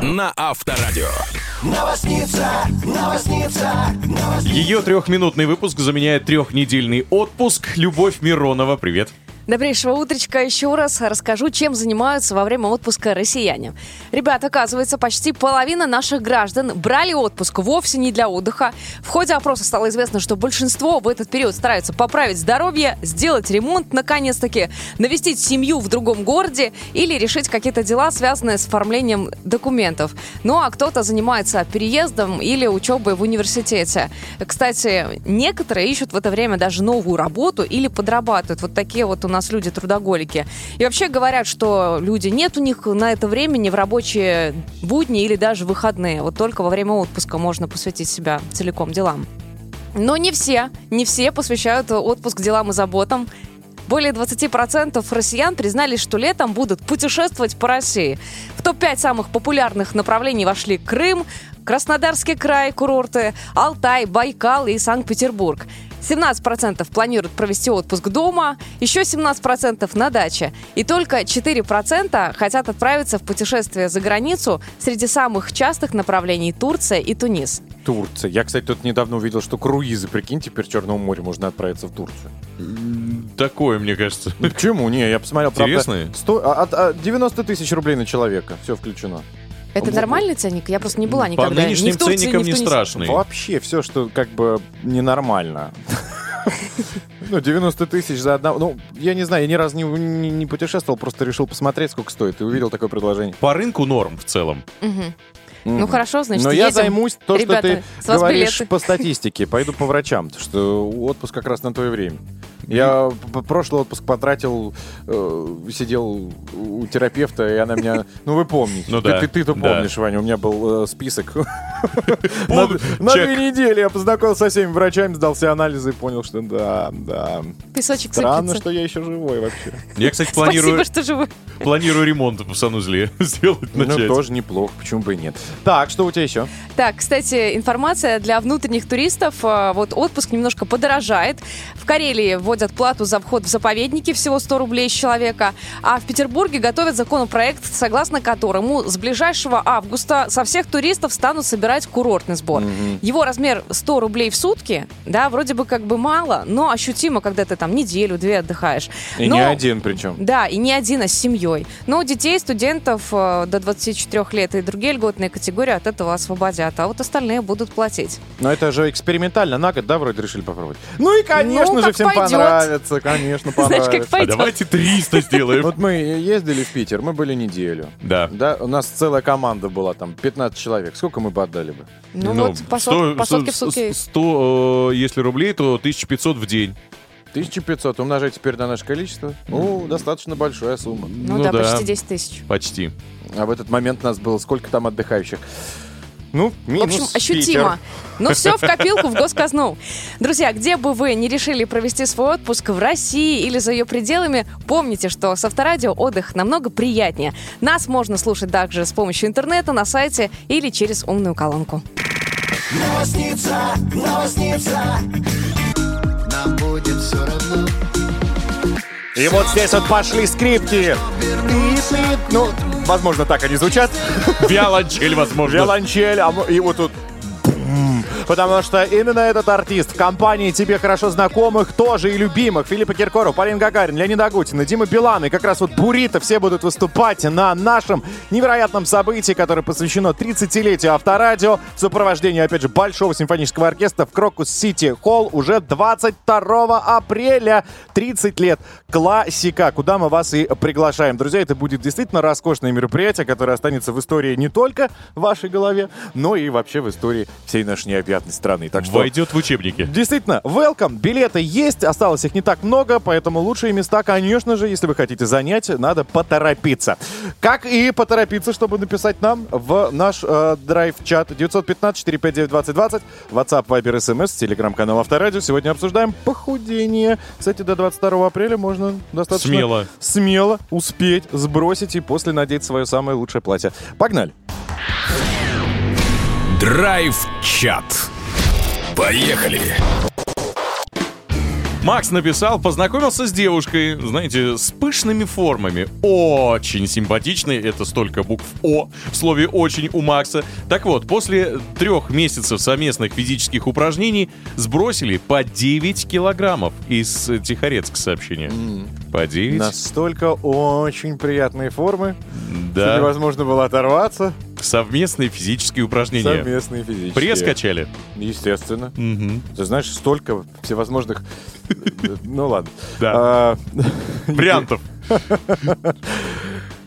на Авторадио. Новосница, новосница, новосница. Ее трехминутный выпуск заменяет трехнедельный отпуск. Любовь Миронова, привет. Добрейшего утречка еще раз расскажу, чем занимаются во время отпуска россияне. Ребята, оказывается, почти половина наших граждан брали отпуск вовсе не для отдыха. В ходе опроса стало известно, что большинство в этот период стараются поправить здоровье, сделать ремонт, наконец-таки, навестить семью в другом городе или решить какие-то дела, связанные с оформлением документов. Ну а кто-то занимается переездом или учебой в университете. Кстати, некоторые ищут в это время даже новую работу или подрабатывают. Вот такие вот у нас нас люди трудоголики. И вообще говорят, что люди нет у них на это времени в рабочие будни или даже выходные. Вот только во время отпуска можно посвятить себя целиком делам. Но не все, не все посвящают отпуск делам и заботам. Более 20% россиян признались, что летом будут путешествовать по России. В топ-5 самых популярных направлений вошли Крым, Краснодарский край, курорты, Алтай, Байкал и Санкт-Петербург. 17% планируют провести отпуск дома, еще 17% на даче. И только 4% хотят отправиться в путешествие за границу. Среди самых частых направлений Турция и Тунис. Турция. Я, кстати, тут недавно увидел, что круизы, прикинь, теперь в Черном море можно отправиться в Турцию. Такое, мне кажется. Ну, Почему? Не, я посмотрел, правда, Интересные? сто- а- от- а, 90 тысяч рублей на человека. Все включено. Это Вот. нормальный ценник? Я просто не была По никогда. ни нынешним в Турции, ценникам ни в не Тунисе. страшный. Вообще все, что как бы ненормально. Ну, 90 тысяч за одного. Ну, я не знаю, я ни разу не, не- не путешествовал, просто решил посмотреть, сколько стоит, и увидел такое предложение. По рынку норм в целом. Мгм. Ну хорошо, значит, Но я едем. займусь то, что Ребята, ты с вас говоришь билеты. по статистике. Пойду по врачам, что отпуск как раз на то и время. Я прошлый отпуск потратил, э, сидел у терапевта, и она меня... Ну, вы помните. Ну да, ты, ты-то да. помнишь, Ваня, у меня был э, список. На Пол- на две недели я познакомился со всеми врачами, сдал все анализы и понял, что да, да. Песочек Странно, сыплется. что я еще живой вообще. Я, кстати, Спасибо, планирую, что живы. планирую ремонт в санузле сделать, Ну, начать. тоже неплохо, почему бы и нет. Так, что у тебя еще? Так, кстати, информация для внутренних туристов. А, Вот отпуск немножко подорожает. В Карелии вводят плату за вход в заповедники всего 100 рублей с человека. А в Петербурге готовят законопроект, согласно которому с ближайшего августа со всех туристов станут собирать курортный сбор. Его размер 100 рублей в сутки, да, вроде бы как бы мало, но ощутимо, когда ты там неделю-две отдыхаешь. И Но- не один причем. Да, и не один, а с семьей. Но у детей, студентов э, до 24 лет и другие льготные категории от этого освободят, а вот остальные будут платить. Но это же экспериментально на год, да, вроде решили попробовать? Ну и, конечно Ну, же, всем пойдет. Понравится, конечно, Знаешь, понравится. как А давайте 300 сделаем. Вот мы ездили в Питер, мы были неделю. Да. Да, у нас целая команда была, там, 15 человек. Сколько мы бы отдали бы? Ну, вот по, по сотке в сутки. 100, э, если рублей, то 1500 в день. 1500 умножать теперь на наше количество. Ну, достаточно большая сумма. Ну, да, почти 10 тысяч. Почти. А в этот момент нас было сколько там отдыхающих? Ну, В минус общем, ощутимо. Ну все в копилку, в госказну. Друзья, где бы вы не решили провести свой отпуск в России или за ее пределами, помните, что с Авторадио отдых намного приятнее. Нас можно слушать также с помощью интернета, на сайте или через умную колонку. Новосница, новосница. Нам будет все равно. И вот здесь вот пошли скрипки. Ну, возможно, так они звучат. Виолончель, возможно. Виолончель, а и вот тут. Потому что именно этот артист в компании тебе хорошо знакомых, тоже и любимых, Филиппа Киркоров, Полин Гагарин, Леонид Агутин и Дима Билан, и как раз вот Бурита все будут выступать на нашем невероятном событии, которое посвящено 30-летию Авторадио в сопровождении, опять же, Большого симфонического оркестра в Крокус Сити Холл уже 22 апреля. 30 лет. Классика, куда мы вас и приглашаем. Друзья, это будет действительно роскошное мероприятие, которое останется в истории не только в вашей голове, но и вообще в истории всей нашей необъятной страны. Так что... Войдет в учебники. Действительно, welcome. Билеты есть, осталось их не так много, поэтому лучшие места, конечно же, если вы хотите занять, надо поторопиться. Как и поторопиться, чтобы написать нам в наш э, драйв-чат 915-459-2020, WhatsApp, Viber, SMS, телеграм-канал Авторадио. Сегодня обсуждаем похудение. Кстати, до 22 апреля можно достаточно Смело. смело успеть сбросить и после надеть свое самое лучшее платье. Погнали. Драйв-чат. Поехали. Макс написал, познакомился с девушкой, знаете, с пышными формами. Очень симпатичной, это столько букв О в слове «очень» у Макса. Так вот, после трех месяцев совместных физических упражнений сбросили по 9 килограммов из Тихорецка сообщения. По 9? Настолько очень приятные формы, что Да. невозможно было оторваться. Совместные физические упражнения. Совместные физические. Пресс качали? Естественно. Мгм. Ты знаешь, столько всевозможных... Ну ладно. Да. А, Вариантов.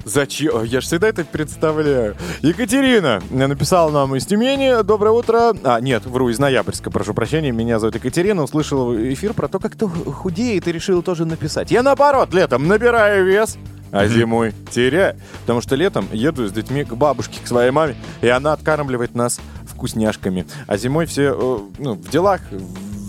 Зачем? Я же всегда это представляю. Екатерина написала нам из Тюмени. Доброе утро. А, нет, вру, из Ноябрьска, прошу прощения. Меня зовут Екатерина. Услышала эфир про то, как кто худеет и решила тоже написать. Я наоборот, летом набираю вес, а зимой теряю. Потому что летом еду с детьми к бабушке, к своей маме, и она откармливает нас вкусняшками. А зимой все э, ну, в делах,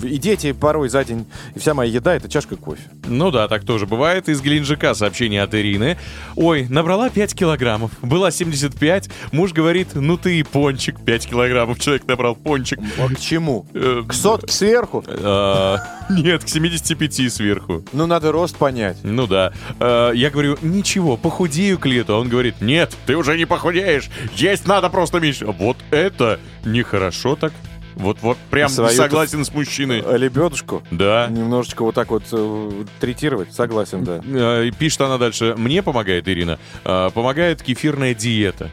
и дети порой за день, и вся моя еда — это чашка кофе. Ну да, так тоже бывает. Из Геленджика сообщение от Ирины. Ой, набрала 5 килограммов. Была 75. Муж говорит, ну ты и пончик. 5 килограммов человек набрал пончик. А к чему? Э, К сотке сверху? а, Нет, к 75 сверху. Ну, надо рост понять. Ну да. Э, Я говорю, ничего, похудею к лету. А он говорит, нет, ты уже не похудеешь. Есть надо просто меньше. Вот это нехорошо так. Вот, вот прям Свою-то- согласен с мужчиной. Лебедушку Да. немножечко вот так вот э, третировать. Согласен, да. Э, и Пишет она дальше. Мне помогает, Ирина, э, помогает кефирная диета.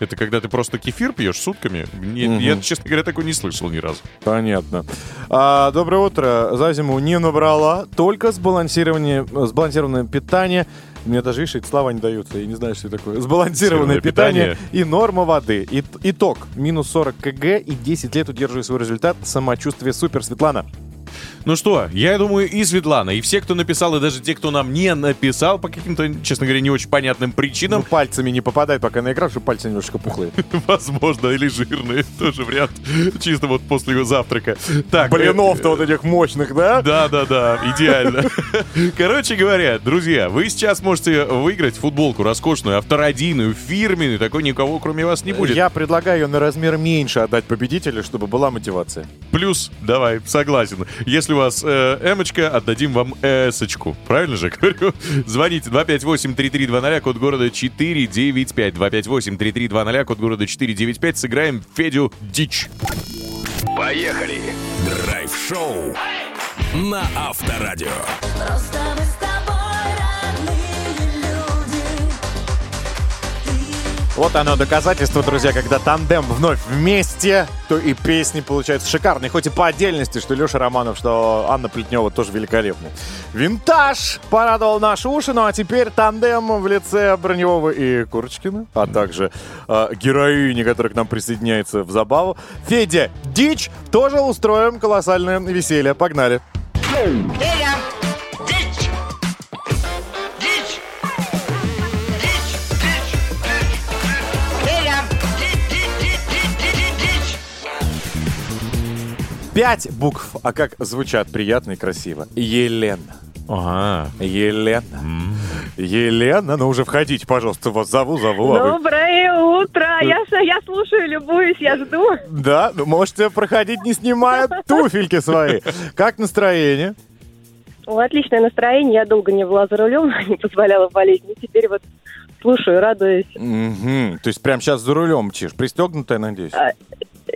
Это когда ты просто кефир пьешь сутками? Не- Мгм. Я, честно говоря, такой не слышал ни разу. Понятно. А, доброе утро. За зиму не набрала, только сбалансирование, сбалансированное питание. Мне даже, видишь, эти слова не даются, я не знаю, что это такое. Сбалансированное питание, питание. и норма воды. И, итог. Минус 40 кг и 10 лет удерживаю свой результат. Самочувствие супер, Светлана. Ну что, я думаю, и Светлана, и все, кто написал, и даже те, кто нам не написал по каким-то, честно говоря, не очень понятным Ну, причинам, пальцами не попадай пока на экран, чтобы пальцы немножко пухлые. возможно, или жирные, тоже вариант, чисто вот после его завтрака. Так, Блинов-то вот этих мощных, да? Да, да, да, идеально. Короче говоря, друзья, вы сейчас можете выиграть футболку роскошную, авторадийную, фирменную, такой никого кроме вас не будет. Я предлагаю ее на размер меньше отдать победителю, чтобы была мотивация. Плюс, давай, согласен. Если у вас э, эмочка, отдадим вам эсочку. Правильно же говорю? Звоните 258-3320, код города 495. 258-3320, код города 495. Сыграем Федю Дичь. Поехали! Драйв-шоу на Авторадио. Просто мы с тобой Вот оно доказательство, друзья, когда тандем вновь вместе, то и песни получаются шикарные. Хоть и по отдельности, что Леша Романов, что Анна Плетнева тоже великолепны. Винтаж порадовал наши уши, ну а теперь тандем в лице Броневого и Курочкина, а также э, героини, которая к нам присоединяется в забаву. Федя Дичь тоже устроим колоссальное веселье. Погнали. Пять букв, а как звучат приятно и красиво. Елена. Ага. Елена. Елена, ну уже входите, пожалуйста, вас зову, зову. а вы- Доброе утро! Я, с- я слушаю, любуюсь, я жду. Да, ну можете проходить, не снимая туфельки свои. Как настроение? О, отличное настроение. Я долго не была за рулем, не позволяла болеть. Но теперь вот слушаю, радуюсь. Мгм. То есть прямо сейчас за рулем мчишь, пристегнутая, надеюсь? А,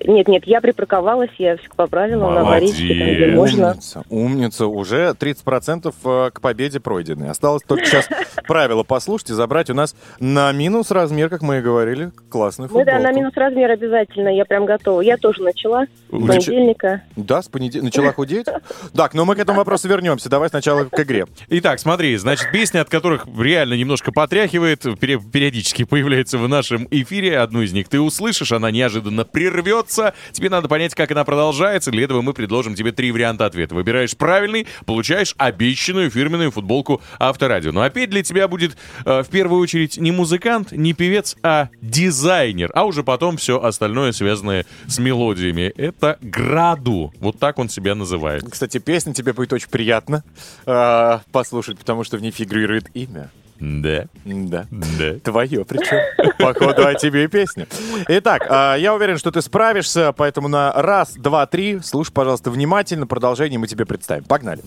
Нет, нет, я припарковалась, я все по правилам, на аварийке, там, где Молодец. можно. Умница, умница. Уже 30% э, к победе пройдены. Осталось только сейчас правила послушать и забрать у нас на минус размер, как мы и говорили, классную Мы, да, футболку. на минус размер обязательно, я прям готова. Я тоже начала с Нач- понедельника. Да, с понедельника начала худеть? Так, но мы к этому вопросу вернемся. Давай сначала к игре. Итак, смотри, значит, песни, от которых реально немножко потряхивает, периодически появляется в нашем эфире. Одну из них ты услышишь, она неожиданно прервется. Тебе надо понять, как она продолжается. Для этого мы предложим тебе три варианта ответа. Выбираешь правильный, получаешь обещанную фирменную футболку Авторадио. Но опять для тебя будет э, в первую очередь не музыкант, не певец, а дизайнер. А уже потом все остальное, связанное с мелодиями. Это Граду. Вот так он себя называет. Кстати, песня тебе будет очень приятно э, послушать, потому что в ней фигурирует имя. Да, Да. да. Твое причем. Походу, о тебе и песня. Итак, а, я уверен, что ты справишься, поэтому на раз, два, три слушай, пожалуйста, внимательно. Продолжение мы тебе представим. Погнали.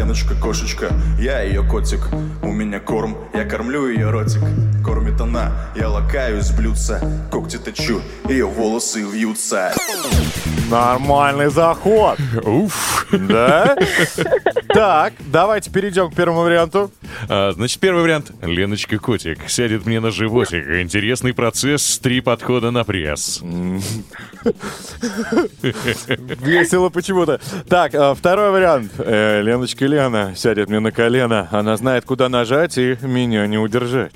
Леночка, кошечка, я ее котик У меня корм, я кормлю ее ротик Кормит она, я лакаю с блюдца Когти точу, ее волосы вьются Нормальный заход. Уф. Да? Так, давайте перейдем к первому варианту. А, значит, первый вариант. Леночка Котик сядет мне на животик. Интересный процесс, три подхода на пресс. Весело почему-то. Так, а, второй вариант. Э, Леночка Лена сядет мне на колено. Она знает, куда нажать, и меня не удержать.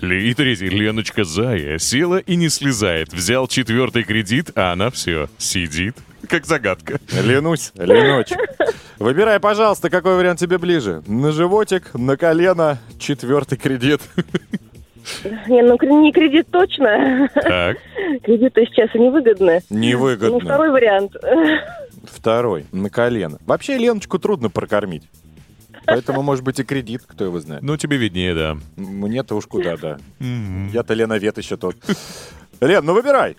И третий. Леночка Зая села и не слезает. Взял четвертый кредит, а она все, сидит. Как загадка. Ленусь, Леночек. Выбирай, пожалуйста, какой вариант тебе ближе. На животик, на колено, четвертый кредит. Не, ну не кредит точно. Так. Кредиты сейчас невыгодны. Ну, Невыгодно. второй вариант. Второй, на колено. Вообще Леночку трудно прокормить. Поэтому, может быть, и кредит, кто его знает. Ну, тебе виднее, да. Мне-то уж куда, да. Я-то Леновет еще тот. Лен, ну выбирай.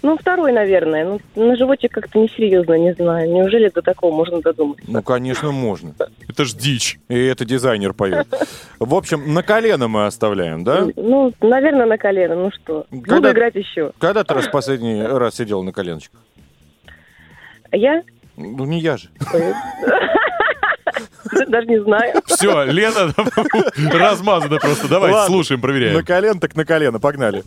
Ну, второй, наверное. Ну, на животик как-то несерьезно, не знаю. Неужели до такого можно додуматься? Ну, конечно, можно. Это ж дичь. И это дизайнер поет. В общем, на колено мы оставляем, да? Ну, наверное, на колено. Ну что, буду играть еще. Когда ты раз последний раз сидел на коленочках? А я Ну, не я же. даже не знаю. Все, Лена размазана просто. Давай, Ладно. слушаем, На проверяем. колено так на колено, погнали.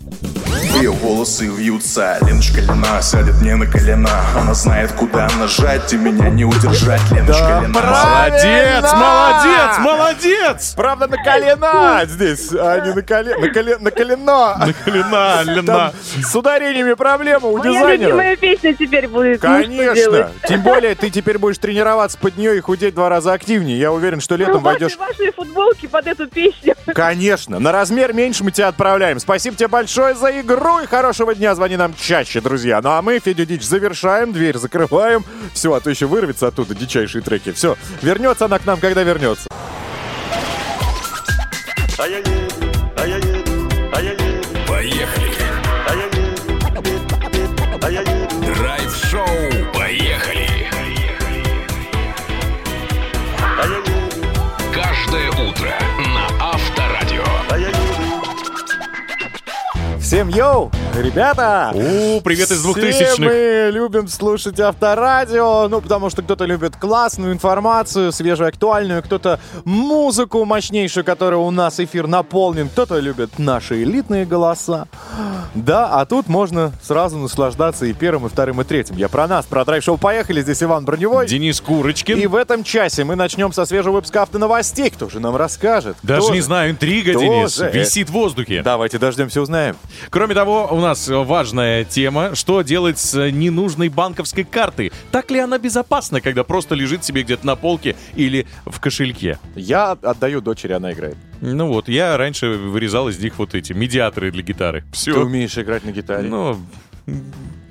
Ее волосы вьются, Леночка Лена сядет мне на колена Она знает, куда нажать, и меня не удержать Леночка Лена Молодец, Правильно! молодец, молодец! Правда, на колено здесь, а не на колено. На, коле- на колено. Лена, Лена. Там с ударениями проблема у Моя дизайнера. любимая песня теперь будет. Ну, Конечно. Тем более, ты теперь будешь тренироваться под нее и худеть два раза активнее. Я уверен, что Ну, летом ваши, войдешь... ваши футболки под эту песню. Конечно. На размер меньше мы тебя отправляем. Спасибо тебе большое за игру и хорошего дня. Звони нам чаще, друзья. Ну а мы, Федю Дич, завершаем, дверь закрываем. Все, а то еще вырвется оттуда дичайшие треки. Все, вернется она к нам, когда вернется. Поехали. Всем йоу, ребята! О, привет из Все двухтысячных. мы любим слушать авторадио, ну, потому что кто-то любит классную информацию, свежую, актуальную, кто-то музыку мощнейшую, которая у нас эфир наполнен, кто-то любит наши элитные голоса. Да, а тут можно сразу наслаждаться и первым, и вторым, и третьим. Я про нас, про драйв-шоу «Поехали», здесь Иван Броневой. Денис Курочкин. И в этом часе мы начнем со свежего выпуска автоновостей. Кто же нам расскажет? Даже Кто не же? знаю, интрига, Кто Денис, же? висит в воздухе. Давайте дождемся, узнаем. Кроме того, у нас важная тема, что делать с ненужной банковской картой. Так ли она безопасна, когда просто лежит себе где-то на полке или в кошельке? Я отдаю дочери, она играет. Ну вот, я раньше вырезал из них вот эти медиаторы для гитары. Ты Все. умеешь играть на гитаре? Ну,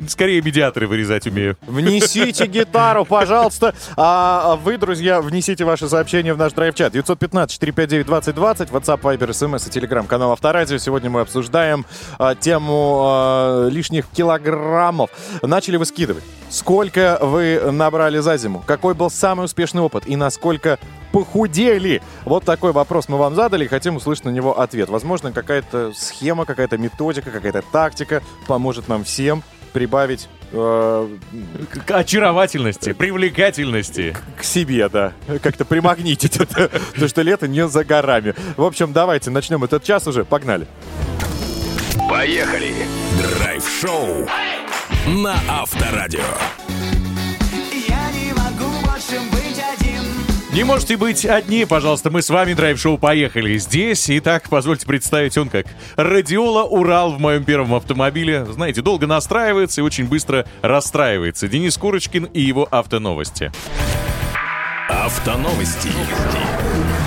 скорее медиаторы вырезать умею. Внесите гитару, пожалуйста. А а вы, друзья, внесите ваши сообщения в наш драйв-чат. 915-459-2020, WhatsApp, Viber, SMS и Telegram, канал Авторадио. Сегодня мы обсуждаем а, тему а, лишних килограммов. Начали вы скидывать. Сколько вы набрали за зиму? Какой был самый успешный опыт? И насколько похудели? Вот такой вопрос мы вам задали и хотим услышать на него ответ. Возможно, какая-то схема, какая-то методика, какая-то тактика поможет нам всем прибавить э, К очаровательности, привлекательности. к себе, да. Как-то примагнитить это. Потому что лето не за горами. В общем, давайте начнем этот час уже. Погнали. Поехали. Драйв-шоу на Авторадио. Я не могу больше быть Не можете быть одни, пожалуйста, мы с вами драйв-шоу поехали. Здесь, итак, позвольте представить, он как радиола Урал в моем первом автомобиле. Знаете, долго настраивается и очень быстро расстраивается. Денис Курочкин и его автоновости. Автоновости.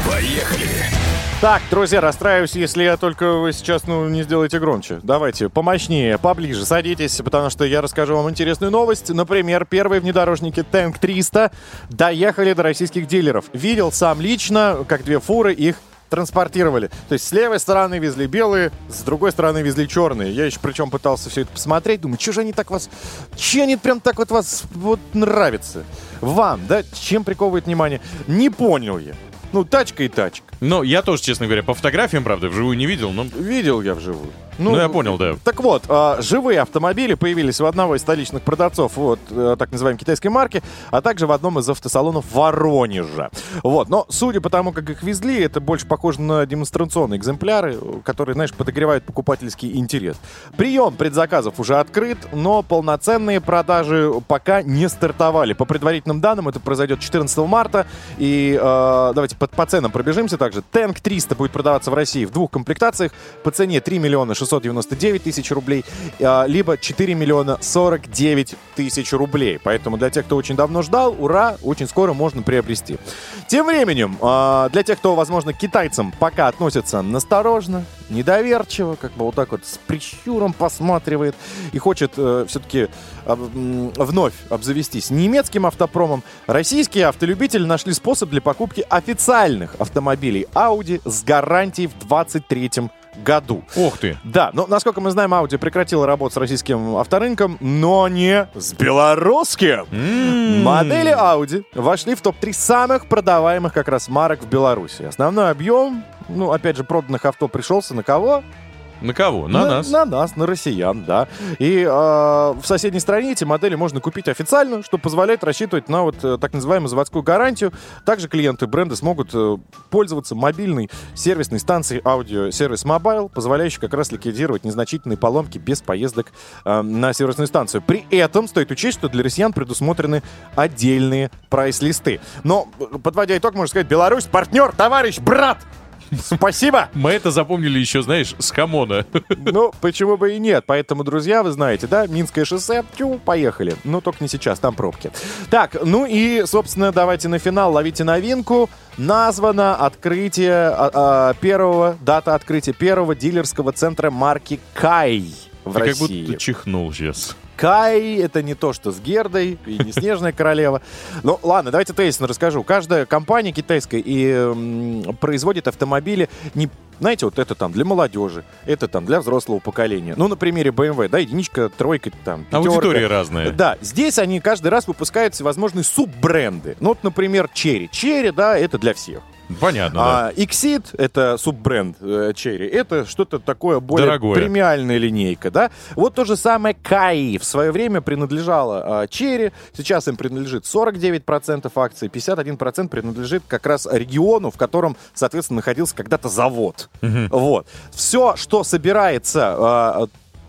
Поехали. Так, друзья, расстраиваюсь, если я только вы сейчас, ну, не сделаете громче. Давайте, помощнее, поближе, садитесь, потому что я расскажу вам интересную новость. Например, первые внедорожники Tank 300 доехали до российских дилеров. Видел сам лично, как две фуры их транспортировали. То есть с левой стороны везли белые, с другой стороны везли черные. Я еще причем пытался все это посмотреть, думаю, что же они так вас... Че они прям так вот вас вот нравятся? Вам, да? Чем приковывает внимание? Не понял я. Ну, тачка и тачка. Ну, я тоже, честно говоря, по фотографиям, правда, вживую не видел, но... Видел я вживую. Ну, я понял, да. Так вот, а, живые автомобили появились у одного из столичных продавцов вот, э, так называемой китайской марки, а также в одном из автосалонов Воронежа. Вот. Но судя по тому, как их везли, это больше похоже на демонстрационные экземпляры, которые, знаешь, подогревают покупательский интерес. Прием предзаказов уже открыт, но полноценные продажи пока не стартовали. По предварительным данным, это произойдет 14 марта. И э, давайте по, по ценам пробежимся также. Тэнк 300 будет продаваться в России в двух комплектациях по цене 3 миллиона 699 тысяч рублей, а, либо 4 миллиона 49 тысяч рублей. Поэтому для тех, кто очень давно ждал, ура, очень скоро можно приобрести. Тем временем, а, для тех, кто, возможно, к китайцам пока относится насторожно, недоверчиво, как бы вот так вот с прищуром посматривает и хочет э, все-таки вновь обзавестись немецким автопромом, российские автолюбители нашли способ для покупки официальных автомобилей Audi с гарантией в 23 году. Ух ты. Да, но, насколько мы знаем, Audi прекратила работу с российским авторынком, но не с белорусским. Модели Audi вошли в топ-3 самых продаваемых как раз марок в Беларуси. Основной объем, ну, опять же, проданных авто пришелся на кого? На кого? На, нас. На нас, на россиян, да. И э, в соседней стране эти модели можно купить официально, что позволяет рассчитывать на вот э, так называемую заводскую гарантию. Также клиенты бренда смогут э, пользоваться мобильной сервисной станцией Audio Service Mobile, позволяющей как раз ликвидировать незначительные поломки без поездок э, на сервисную станцию. При этом стоит учесть, что для россиян предусмотрены отдельные прайс-листы. Но, э, подводя итог, можно сказать, Беларусь партнер, товарищ, брат! Спасибо! Мы это запомнили еще, знаешь, с хамона. Ну, почему бы и нет. Поэтому, друзья, вы знаете, да, Минское шоссе, тю, поехали. Ну, только не сейчас, там пробки. Так, ну и, собственно, давайте на финал ловите новинку. Названо открытие а, а, первого, дата открытия первого дилерского центра марки Кай в Ты как России. будто чихнул сейчас. Кай это не то, что с Гердой и не Снежная королева. Ну, ладно, давайте тезисно расскажу. Каждая компания китайская и м, производит автомобили не знаете, вот это там для молодежи, это там для взрослого поколения. Ну, на примере BMW, да, единичка, тройка, там, пятерка. Аудитория разная. Да, здесь они каждый раз выпускают всевозможные суббренды. Ну, вот, например, Cherry. Cherry, да, это для всех. Понятно, да. А Exit, это суббренд э, Cherry, это что-то такое более Дорогое. премиальная линейка, да? Вот то же самое Kai в свое время принадлежало а, Cherry, сейчас им принадлежит 49% акций, 51% принадлежит как раз региону, в котором, соответственно, находился когда-то завод. Вот. Все, что собирается а,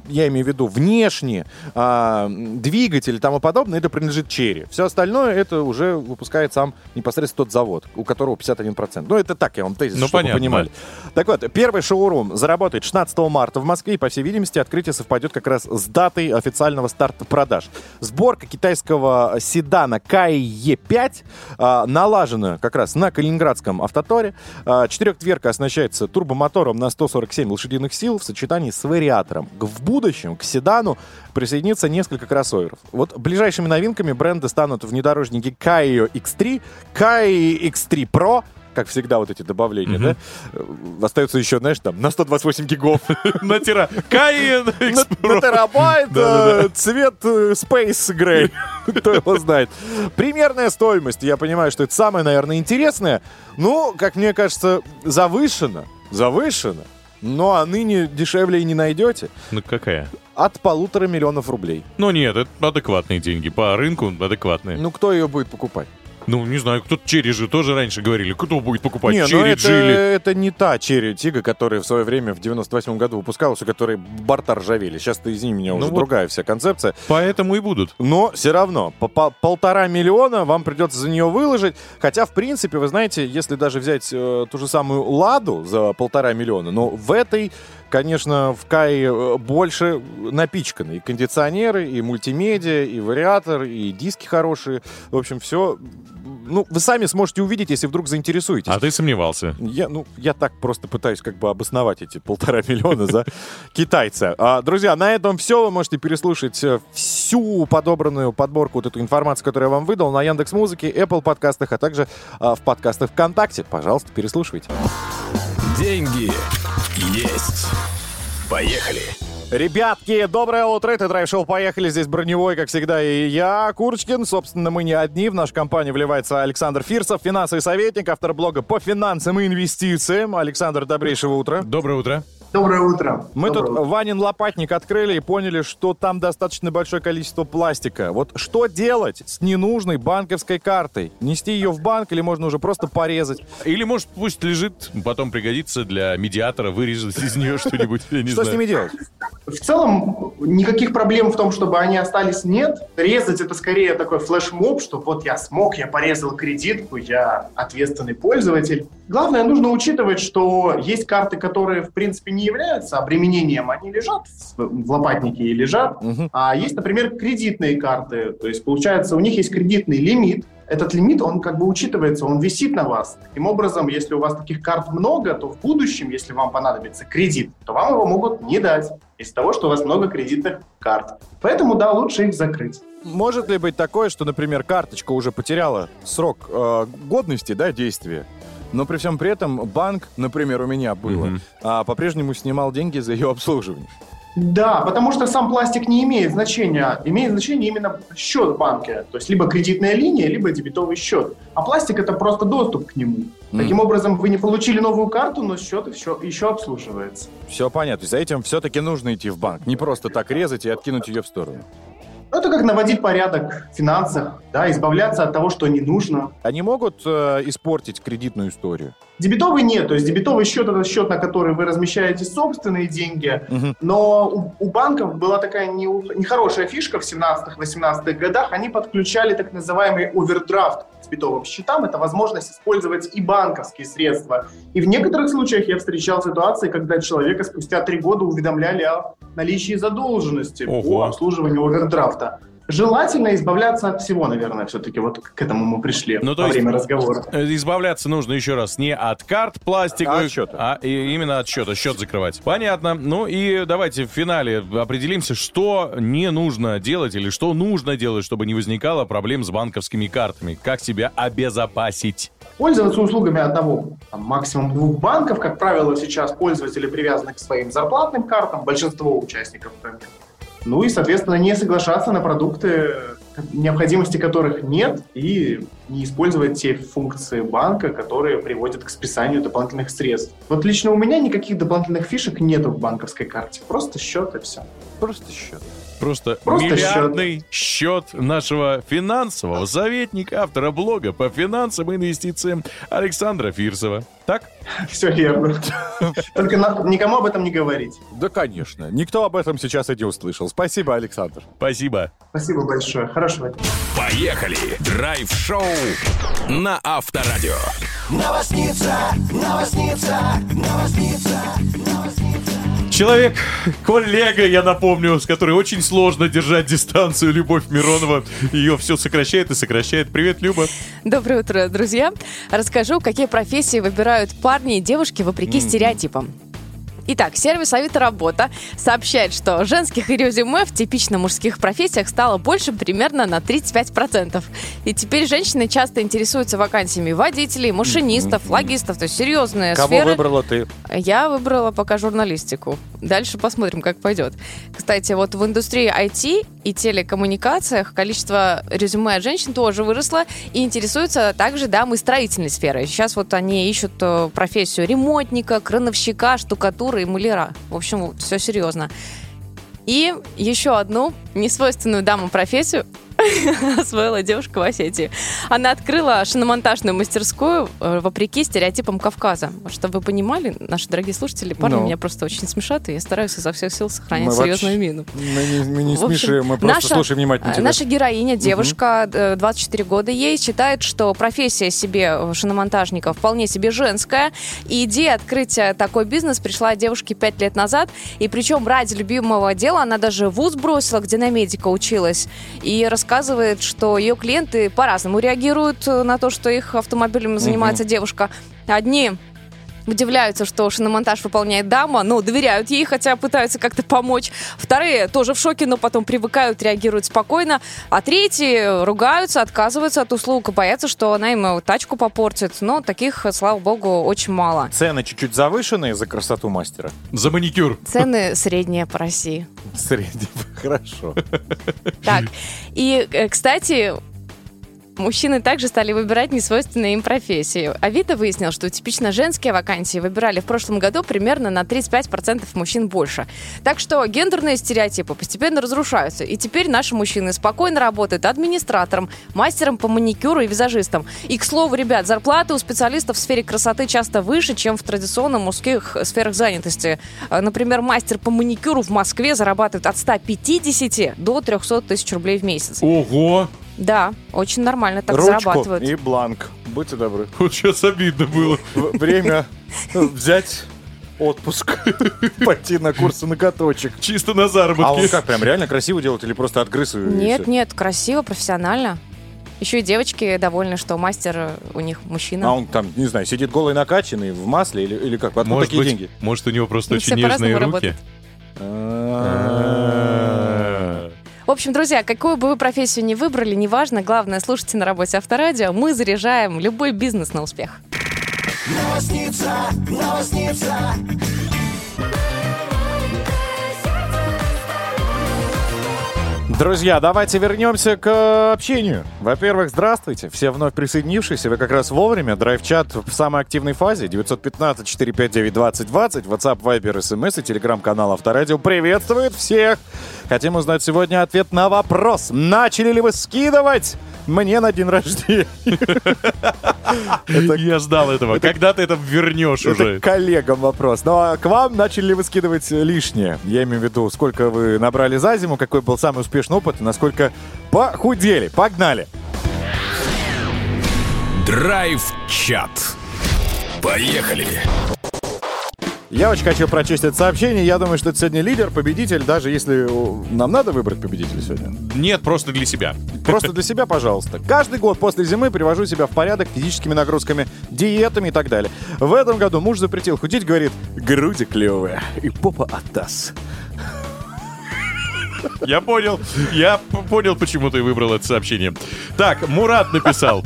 я имею в виду внешне, а, двигатель и тому подобное, это принадлежит Черри. Все остальное это уже выпускает сам непосредственно тот завод, у которого 51%. Ну, это так, я вам тезис, Ну, чтобы понятно, вы понимали. Так вот, первый шоурум заработает 16 марта в Москве, и, по всей видимости, открытие совпадет как раз с датой официального старта продаж. Сборка китайского седана Кай Е5 а, налажена как раз на Калининградском автоторе. А, четырехдверка оснащается турбомотором на 147 лошадиных сил в сочетании с вариатором. В будущем к седану присоединится несколько кроссоверов. Вот ближайшими новинками бренда станут внедорожники Kaio X3, Kai X3 Pro, как всегда, вот эти добавления, да? Э, Остается еще, знаешь, там, на 128 гигов. На тира. Каин! На на терабайт, э, цвет э, Space Gray. Кто его знает. Примерная стоимость, я понимаю, что это самое, наверное, интересное. Ну, как мне кажется, завышено. Завышено. Но а ныне дешевле и не найдете. Ну какая? От полутора миллионов рублей. Ну нет, это адекватные деньги. По рынку адекватные. Ну, кто ее будет покупать? Ну, не знаю, кто-то черри же тоже раньше говорили. Кто будет покупать Не, ну черри это, Джили? это не та Черри Тига, которая в свое время в 98 году выпускалась, у которой борта ржавели. Сейчас-то, извини меня, уже вот. другая вся концепция. Поэтому и будут. Но все равно, по по- полтора миллиона вам придется за нее выложить. Хотя, в принципе, вы знаете, если даже взять э, ту же самую Ладу за полтора миллиона, но в этой, конечно, в Кай э, больше напичканы. И кондиционеры, и мультимедиа, и вариатор, и диски хорошие. В общем, все... Ну, вы сами сможете увидеть, если вдруг заинтересуетесь. А ты сомневался. Я, ну, я так просто пытаюсь как бы обосновать эти полтора миллиона за китайца. А, друзья, на этом все. Вы можете переслушать э, всю подобранную подборку, вот эту информацию, которую я вам выдал, на Яндекс Музыке, Apple подкастах, а также а, в подкастах ВКонтакте. Пожалуйста, переслушивайте. Деньги есть. Поехали. Ребятки, доброе утро, это драйв-шоу «Поехали». Здесь Броневой, как всегда, и я, Курочкин. Собственно, мы не одни. В нашу компанию вливается Александр Фирсов, финансовый советник, автор блога по финансам и инвестициям. Александр, добрейшего утра. Доброе утро. Доброе утро. Мы Доброе тут утро. Ванин лопатник открыли и поняли, что там достаточно большое количество пластика. Вот что делать с ненужной банковской картой? Нести ее в банк или можно уже просто порезать? Или, может, пусть лежит, потом пригодится для медиатора вырезать из нее что-нибудь, я не Что с знаю. ними делать? В целом, никаких проблем в том, чтобы они остались, нет. Резать это скорее такой флешмоб, что вот я смог, я порезал кредитку, я ответственный пользователь. Главное, нужно учитывать, что есть карты, которые, в принципе, не являются обременением, они лежат в, лопатнике и лежат. Мгм. А есть, например, кредитные карты. То есть, получается, у них есть кредитный лимит. Этот лимит, он как бы учитывается, он висит на вас. Таким образом, если у вас таких карт много, то в будущем, если вам понадобится кредит, то вам его могут не дать из-за того, что у вас много кредитных карт. Поэтому, да, лучше их закрыть. Может ли быть такое, что, например, карточка уже потеряла срок э, годности, да, действия, но при всем при этом банк, например, у меня было, Мгм. а, по-прежнему снимал деньги за ее обслуживание? Да, потому что сам пластик не имеет значения. Имеет значение именно счет в банке. То есть либо кредитная линия, либо дебетовый счет. А пластик это просто доступ к нему. Таким образом, вы не получили новую карту, но счет еще, еще обслуживается. Все понятно. За этим все-таки нужно идти в банк. Не просто так резать и откинуть ее в сторону. Ну, Это как наводить порядок в финансах, да, избавляться от того, что не нужно. Они могут э, испортить кредитную историю? Дебетовый нет, то есть дебетовый счет это счет, на который вы размещаете собственные деньги, Мгм. но у, у банков была такая не- нехорошая фишка в 17-18 годах, они подключали так называемый овердрафт к дебетовым счетам, это возможность использовать и банковские средства. И в некоторых случаях я встречал ситуации, когда человека спустя три года уведомляли о наличии задолженности Ого. по обслуживанию овердрафта. Желательно избавляться от всего, наверное, все-таки вот к этому мы пришли Ну, то во есть- время разговора. Э, Избавляться нужно еще раз не от карт пластиковых, А от счета. а и- именно от счета, счет закрывать. Понятно. Ну и давайте в финале определимся, что не нужно делать или что нужно делать, чтобы не возникало проблем с банковскими картами. Как себя обезопасить? Пользоваться услугами одного, там, максимум двух банков, как правило, сейчас пользователи привязаны к своим зарплатным картам, большинство участников рынка. Ну и, соответственно, не соглашаться на продукты, необходимости которых нет, и не использовать те функции банка, которые приводят к списанию дополнительных средств. Вот лично у меня никаких дополнительных фишек нету в банковской карте, просто счет и все. Просто счет. Просто, Просто миллиардный счет. нашего финансового советника, автора блога по финансам и инвестициям Александра Фирсова. Так? Все верно. Только никому об этом не говорить. Да, конечно. Никто об этом сейчас и не услышал. Спасибо, Александр. Спасибо. Спасибо большое. Хорошего дня. Поехали. Драйв-шоу на Авторадио. Новосница, новосница, новосница, новосница. Человек, коллега, я напомню, с которой очень сложно держать дистанцию, Любовь Миронова. Ее все сокращает и сокращает. Привет, Люба. Доброе утро, друзья. Расскажу, какие профессии выбирают парни и девушки вопреки стереотипам. Итак, сервис Авито Работа сообщает, что женских резюме в типично мужских профессиях стало больше примерно на 35%. И теперь женщины часто интересуются вакансиями водителей, машинистов, логистов, то есть серьезные Кого сферы. выбрала ты? Я выбрала пока журналистику. Дальше посмотрим, как пойдет. Кстати, вот в индустрии IT и телекоммуникациях количество резюме от женщин тоже выросло и интересуются также дамы строительной сферы. Сейчас вот они ищут э, профессию ремонтника, крановщика, штукатура и маляра. В общем, все серьезно. И еще одну несвойственную даму профессию освоила девушка в Осетии. Она открыла шиномонтажную мастерскую э, вопреки стереотипам Кавказа. Чтобы вы понимали, наши дорогие слушатели, парни Ну. меня просто очень смешат, и я стараюсь изо всех сил сохранять Мы серьезную вообще- мину. Мы не, мы не В общем, смешим, мы просто наша- слушаем внимательно э, тебя. Наша героиня, девушка, э, 24 года ей, считает, что профессия себе э, шиномонтажника вполне себе женская. И идея открытия такой бизнес пришла девушке 5 лет назад. И причем ради любимого дела она даже вуз бросила, где на медика училась. И рассказывает, что ее клиенты по-разному реагируют э, на то, что их автомобилем занимается девушка. Одни удивляются, что шиномонтаж выполняет дама, но доверяют ей, хотя пытаются как-то помочь. Вторые тоже в шоке, но потом привыкают, реагируют спокойно. А третьи ругаются, отказываются от услуг и боятся, что она им э, тачку попортит. Но таких, слава богу, очень мало. Цены чуть-чуть завышенные за красоту мастера. За маникюр. Цены средние по России. Средний. Хорошо. Так, и, э, кстати, Мужчины также стали выбирать несвойственную им профессию. Авито выяснил, что типично женские вакансии выбирали в прошлом году примерно на 35% мужчин больше. Так что гендерные стереотипы постепенно разрушаются. И теперь наши мужчины спокойно работают администратором, мастером по маникюру и визажистом. И, к слову, ребят, зарплаты у специалистов в сфере красоты часто выше, чем в традиционно мужских сферах занятости. Э, Например, мастер по маникюру в Москве зарабатывает от 150 до 300 тысяч рублей в месяц. Ого! Да, очень нормально так Ручку зарабатывают. и бланк. Будьте добры. Вот сейчас обидно было. В- Время взять отпуск, пойти на курсы на каточек. Чисто на А он заработки. как, прям реально красиво делает или просто отгрыз? и Нет, всё? нет, красиво, профессионально. Еще и девочки довольны, что мастер э, у них мужчина. А он там, не знаю, сидит голый накачанный в масле или, или как? Откуда Может такие быть, деньги? может, у него просто Ну, очень все нежные по-разному руки. А. Общем, друзья, какую бы вы профессию ни выбрали, неважно, главное, слушайте на работе Авторадио. Мы заряжаем любой бизнес на успех. Новосница, новосница. Друзья, давайте вернемся к общению. Во-первых, здравствуйте. Все вновь присоединившиеся. Вы как раз вовремя. Драйв-чат в самой активной фазе. 915-459-2020. WhatsApp, Viber, SMS и телеграм-канал Авторадио приветствует всех. Хотим узнать сегодня ответ на вопрос. Начали ли вы скидывать мне на день рождения? Я ждал этого. Когда ты это вернешь уже? коллегам вопрос. Ну а к вам начали ли вы скидывать лишнее? Я имею в виду, сколько вы набрали за зиму, какой был самый успешный опыт, и насколько похудели. Погнали! Драйв-чат. Поехали. Я очень хочу прочесть это сообщение. Я думаю, что это сегодня лидер, победитель, даже если нам надо выбрать победителя сегодня. Нет, просто для себя. Просто для себя, пожалуйста. Каждый год после зимы привожу себя в порядок физическими нагрузками, диетами и так далее. В этом году муж запретил худеть, говорит, груди клевые и попа атас. Я понял. Я понял, почему ты выбрал это сообщение. Так, Мурат написал.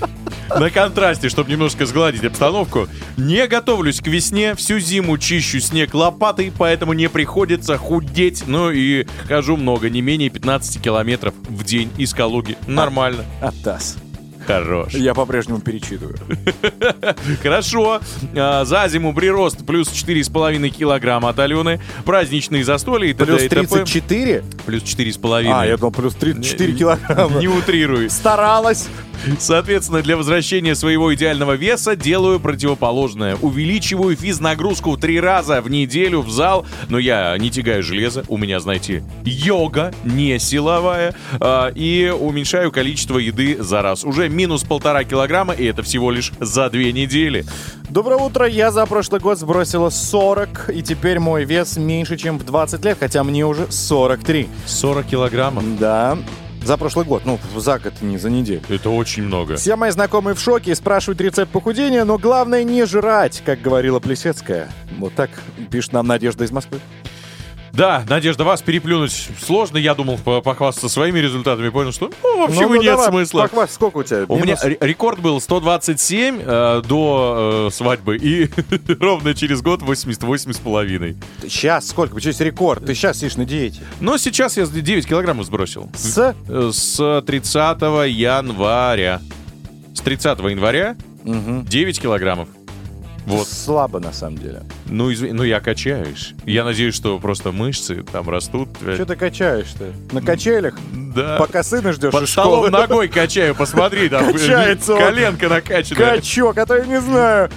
На контрасте, чтобы немножко сгладить обстановку. Не готовлюсь к весне, всю зиму чищу снег лопатой, поэтому не приходится худеть. Ну и хожу много, не менее 15 километров в день из Калуги. Нормально. Атас. Хорош. Я по-прежнему перечитываю. Хорошо. А, За зиму прирост плюс 4,5 килограмма от Алены. Праздничные застолья и т.д. Плюс и т.п. 34? Плюс 4,5. А, я думал, плюс 34 Не- килограмма. Не утрируй. Старалась. Соответственно, для возвращения своего идеального веса делаю противоположное. Увеличиваю физнагрузку в три раза в неделю в зал. Но я не тягаю железо. У меня, знаете, йога, не силовая. А, И уменьшаю количество еды за раз. Уже минус полтора килограмма, и это всего лишь за две недели. Доброе утро. Я за прошлый год сбросила 40, и теперь мой вес меньше, чем в 20 лет, хотя мне уже 43. 40 килограммов? Да. За прошлый год. Ну, за год, не за неделю. Это очень много. Все мои знакомые в шоке и спрашивают рецепт похудения, но главное не жрать, как говорила Плесецкая. Вот так пишет нам Надежда из Москвы. Да, Надежда, вас переплюнуть сложно. Я думал по- похвастаться своими результатами. Понял, что ну, вообще Ну, ну, нет давай, смысла. похвасть, сколько у тебя? У меня Минус? рекорд был 127 э, до э, свадьбы и ровно через год 88 с половиной. Сейчас сколько? Почему есть рекорд? Ты сейчас сидишь на диете. Но сейчас я 9 килограммов сбросил. С? Э, С 30 января. С 30 января 9 килограммов. Вот. Слабо, на самом деле. Ну, изв- ну, я качаюсь. Я надеюсь, что просто мышцы там растут. Что ты качаешь-то? На качелях? Да. Пока сына ждешь Под из школы? столом ногой качаю, посмотри, там Качается он. коленка накачанная. Качок, а то я не знаю.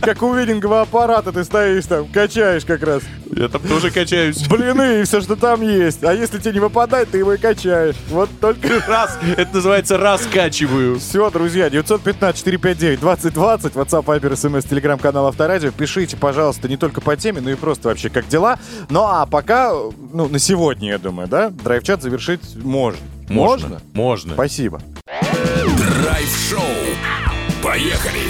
Как у видингового аппарата ты стоишь там, качаешь как раз. Я там тоже качаюсь. Блины и все, что там есть. А если тебе не выпадает, ты его и качаешь. Вот только... Раз, это называется раскачиваю. Все, друзья, 915-459-2020, WhatsApp, Viber, SMS, телеграм-канал Авторадио. Пишите, пожалуйста, не только по теме, но и просто вообще как дела. Ну а пока, ну на сегодня, я думаю, да, драйв-чат завершить можно. Можно. Можно. Спасибо. Драйв-шоу. Поехали.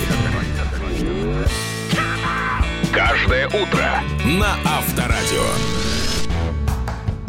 Каждое утро на Авторадио.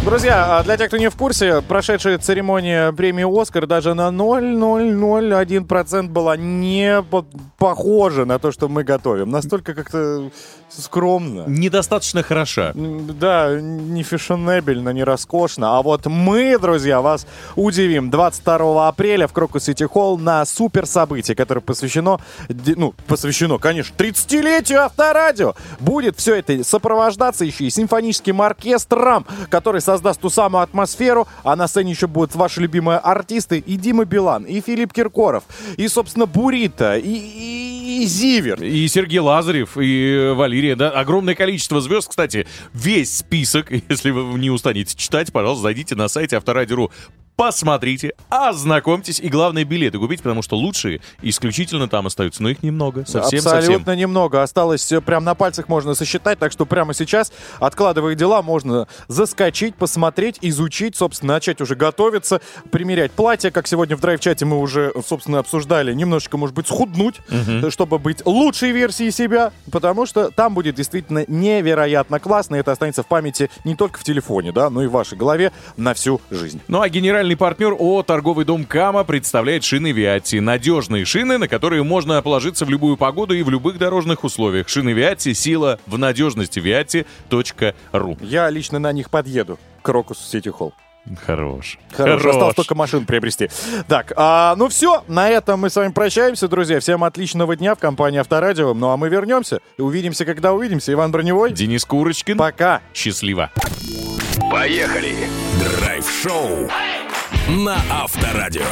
Друзья, а для тех, кто не в курсе, прошедшая церемония премии «Оскар» даже на 0,001% была не по- похожа на то, что мы готовим. Настолько как-то скромно. Недостаточно хороша. Да, не фешенебельно, не роскошно. А вот мы, друзья, вас удивим. 22 апреля в Крокус Сити Холл на супер событие, которое посвящено, ну, посвящено, конечно, 30-летию авторадио. Будет все это сопровождаться еще и симфоническим оркестром, который создаст ту самую атмосферу, а на сцене еще будут ваши любимые артисты и Дима Билан, и Филипп Киркоров, и, собственно, Бурита, и, и- и Зивер. И Сергей Лазарев, и Валерия, да, огромное количество звезд. Кстати, весь список, если вы не устанете читать, пожалуйста, зайдите на сайте авторадио.ру, посмотрите, ознакомьтесь и, главное, билеты купить, потому что лучшие исключительно там остаются, но их немного, совсем, Абсолютно совсем. немного. Осталось э, прям на пальцах можно сосчитать, так что прямо сейчас, откладывая дела, можно заскочить, посмотреть, изучить, собственно, начать уже готовиться, примерять платье, как сегодня в драйв-чате мы уже, собственно, обсуждали, немножечко, может быть, схуднуть, э, чтобы быть лучшей версией себя, потому что там будет действительно невероятно классно, и это останется в памяти не только в телефоне, да, но и в вашей голове на всю жизнь. Ну а генеральный партнер ООО «Торговый дом Кама» представляет шины Виатти. Надежные шины, на которые можно положиться в любую погоду и в любых дорожных условиях. Шины Виатти – сила в надежности. Виатти.ру Я лично на них подъеду к Крокус Сити Холл. Хорош. Хорошо, осталось только машин приобрести. Так, а, ну все, на этом мы с вами прощаемся, друзья. Всем отличного дня в компании Авторадио. Ну а мы вернемся и увидимся, когда увидимся. Иван Броневой. Денис Курочкин. Пока. Счастливо. Поехали! Драйв-шоу на Авторадио.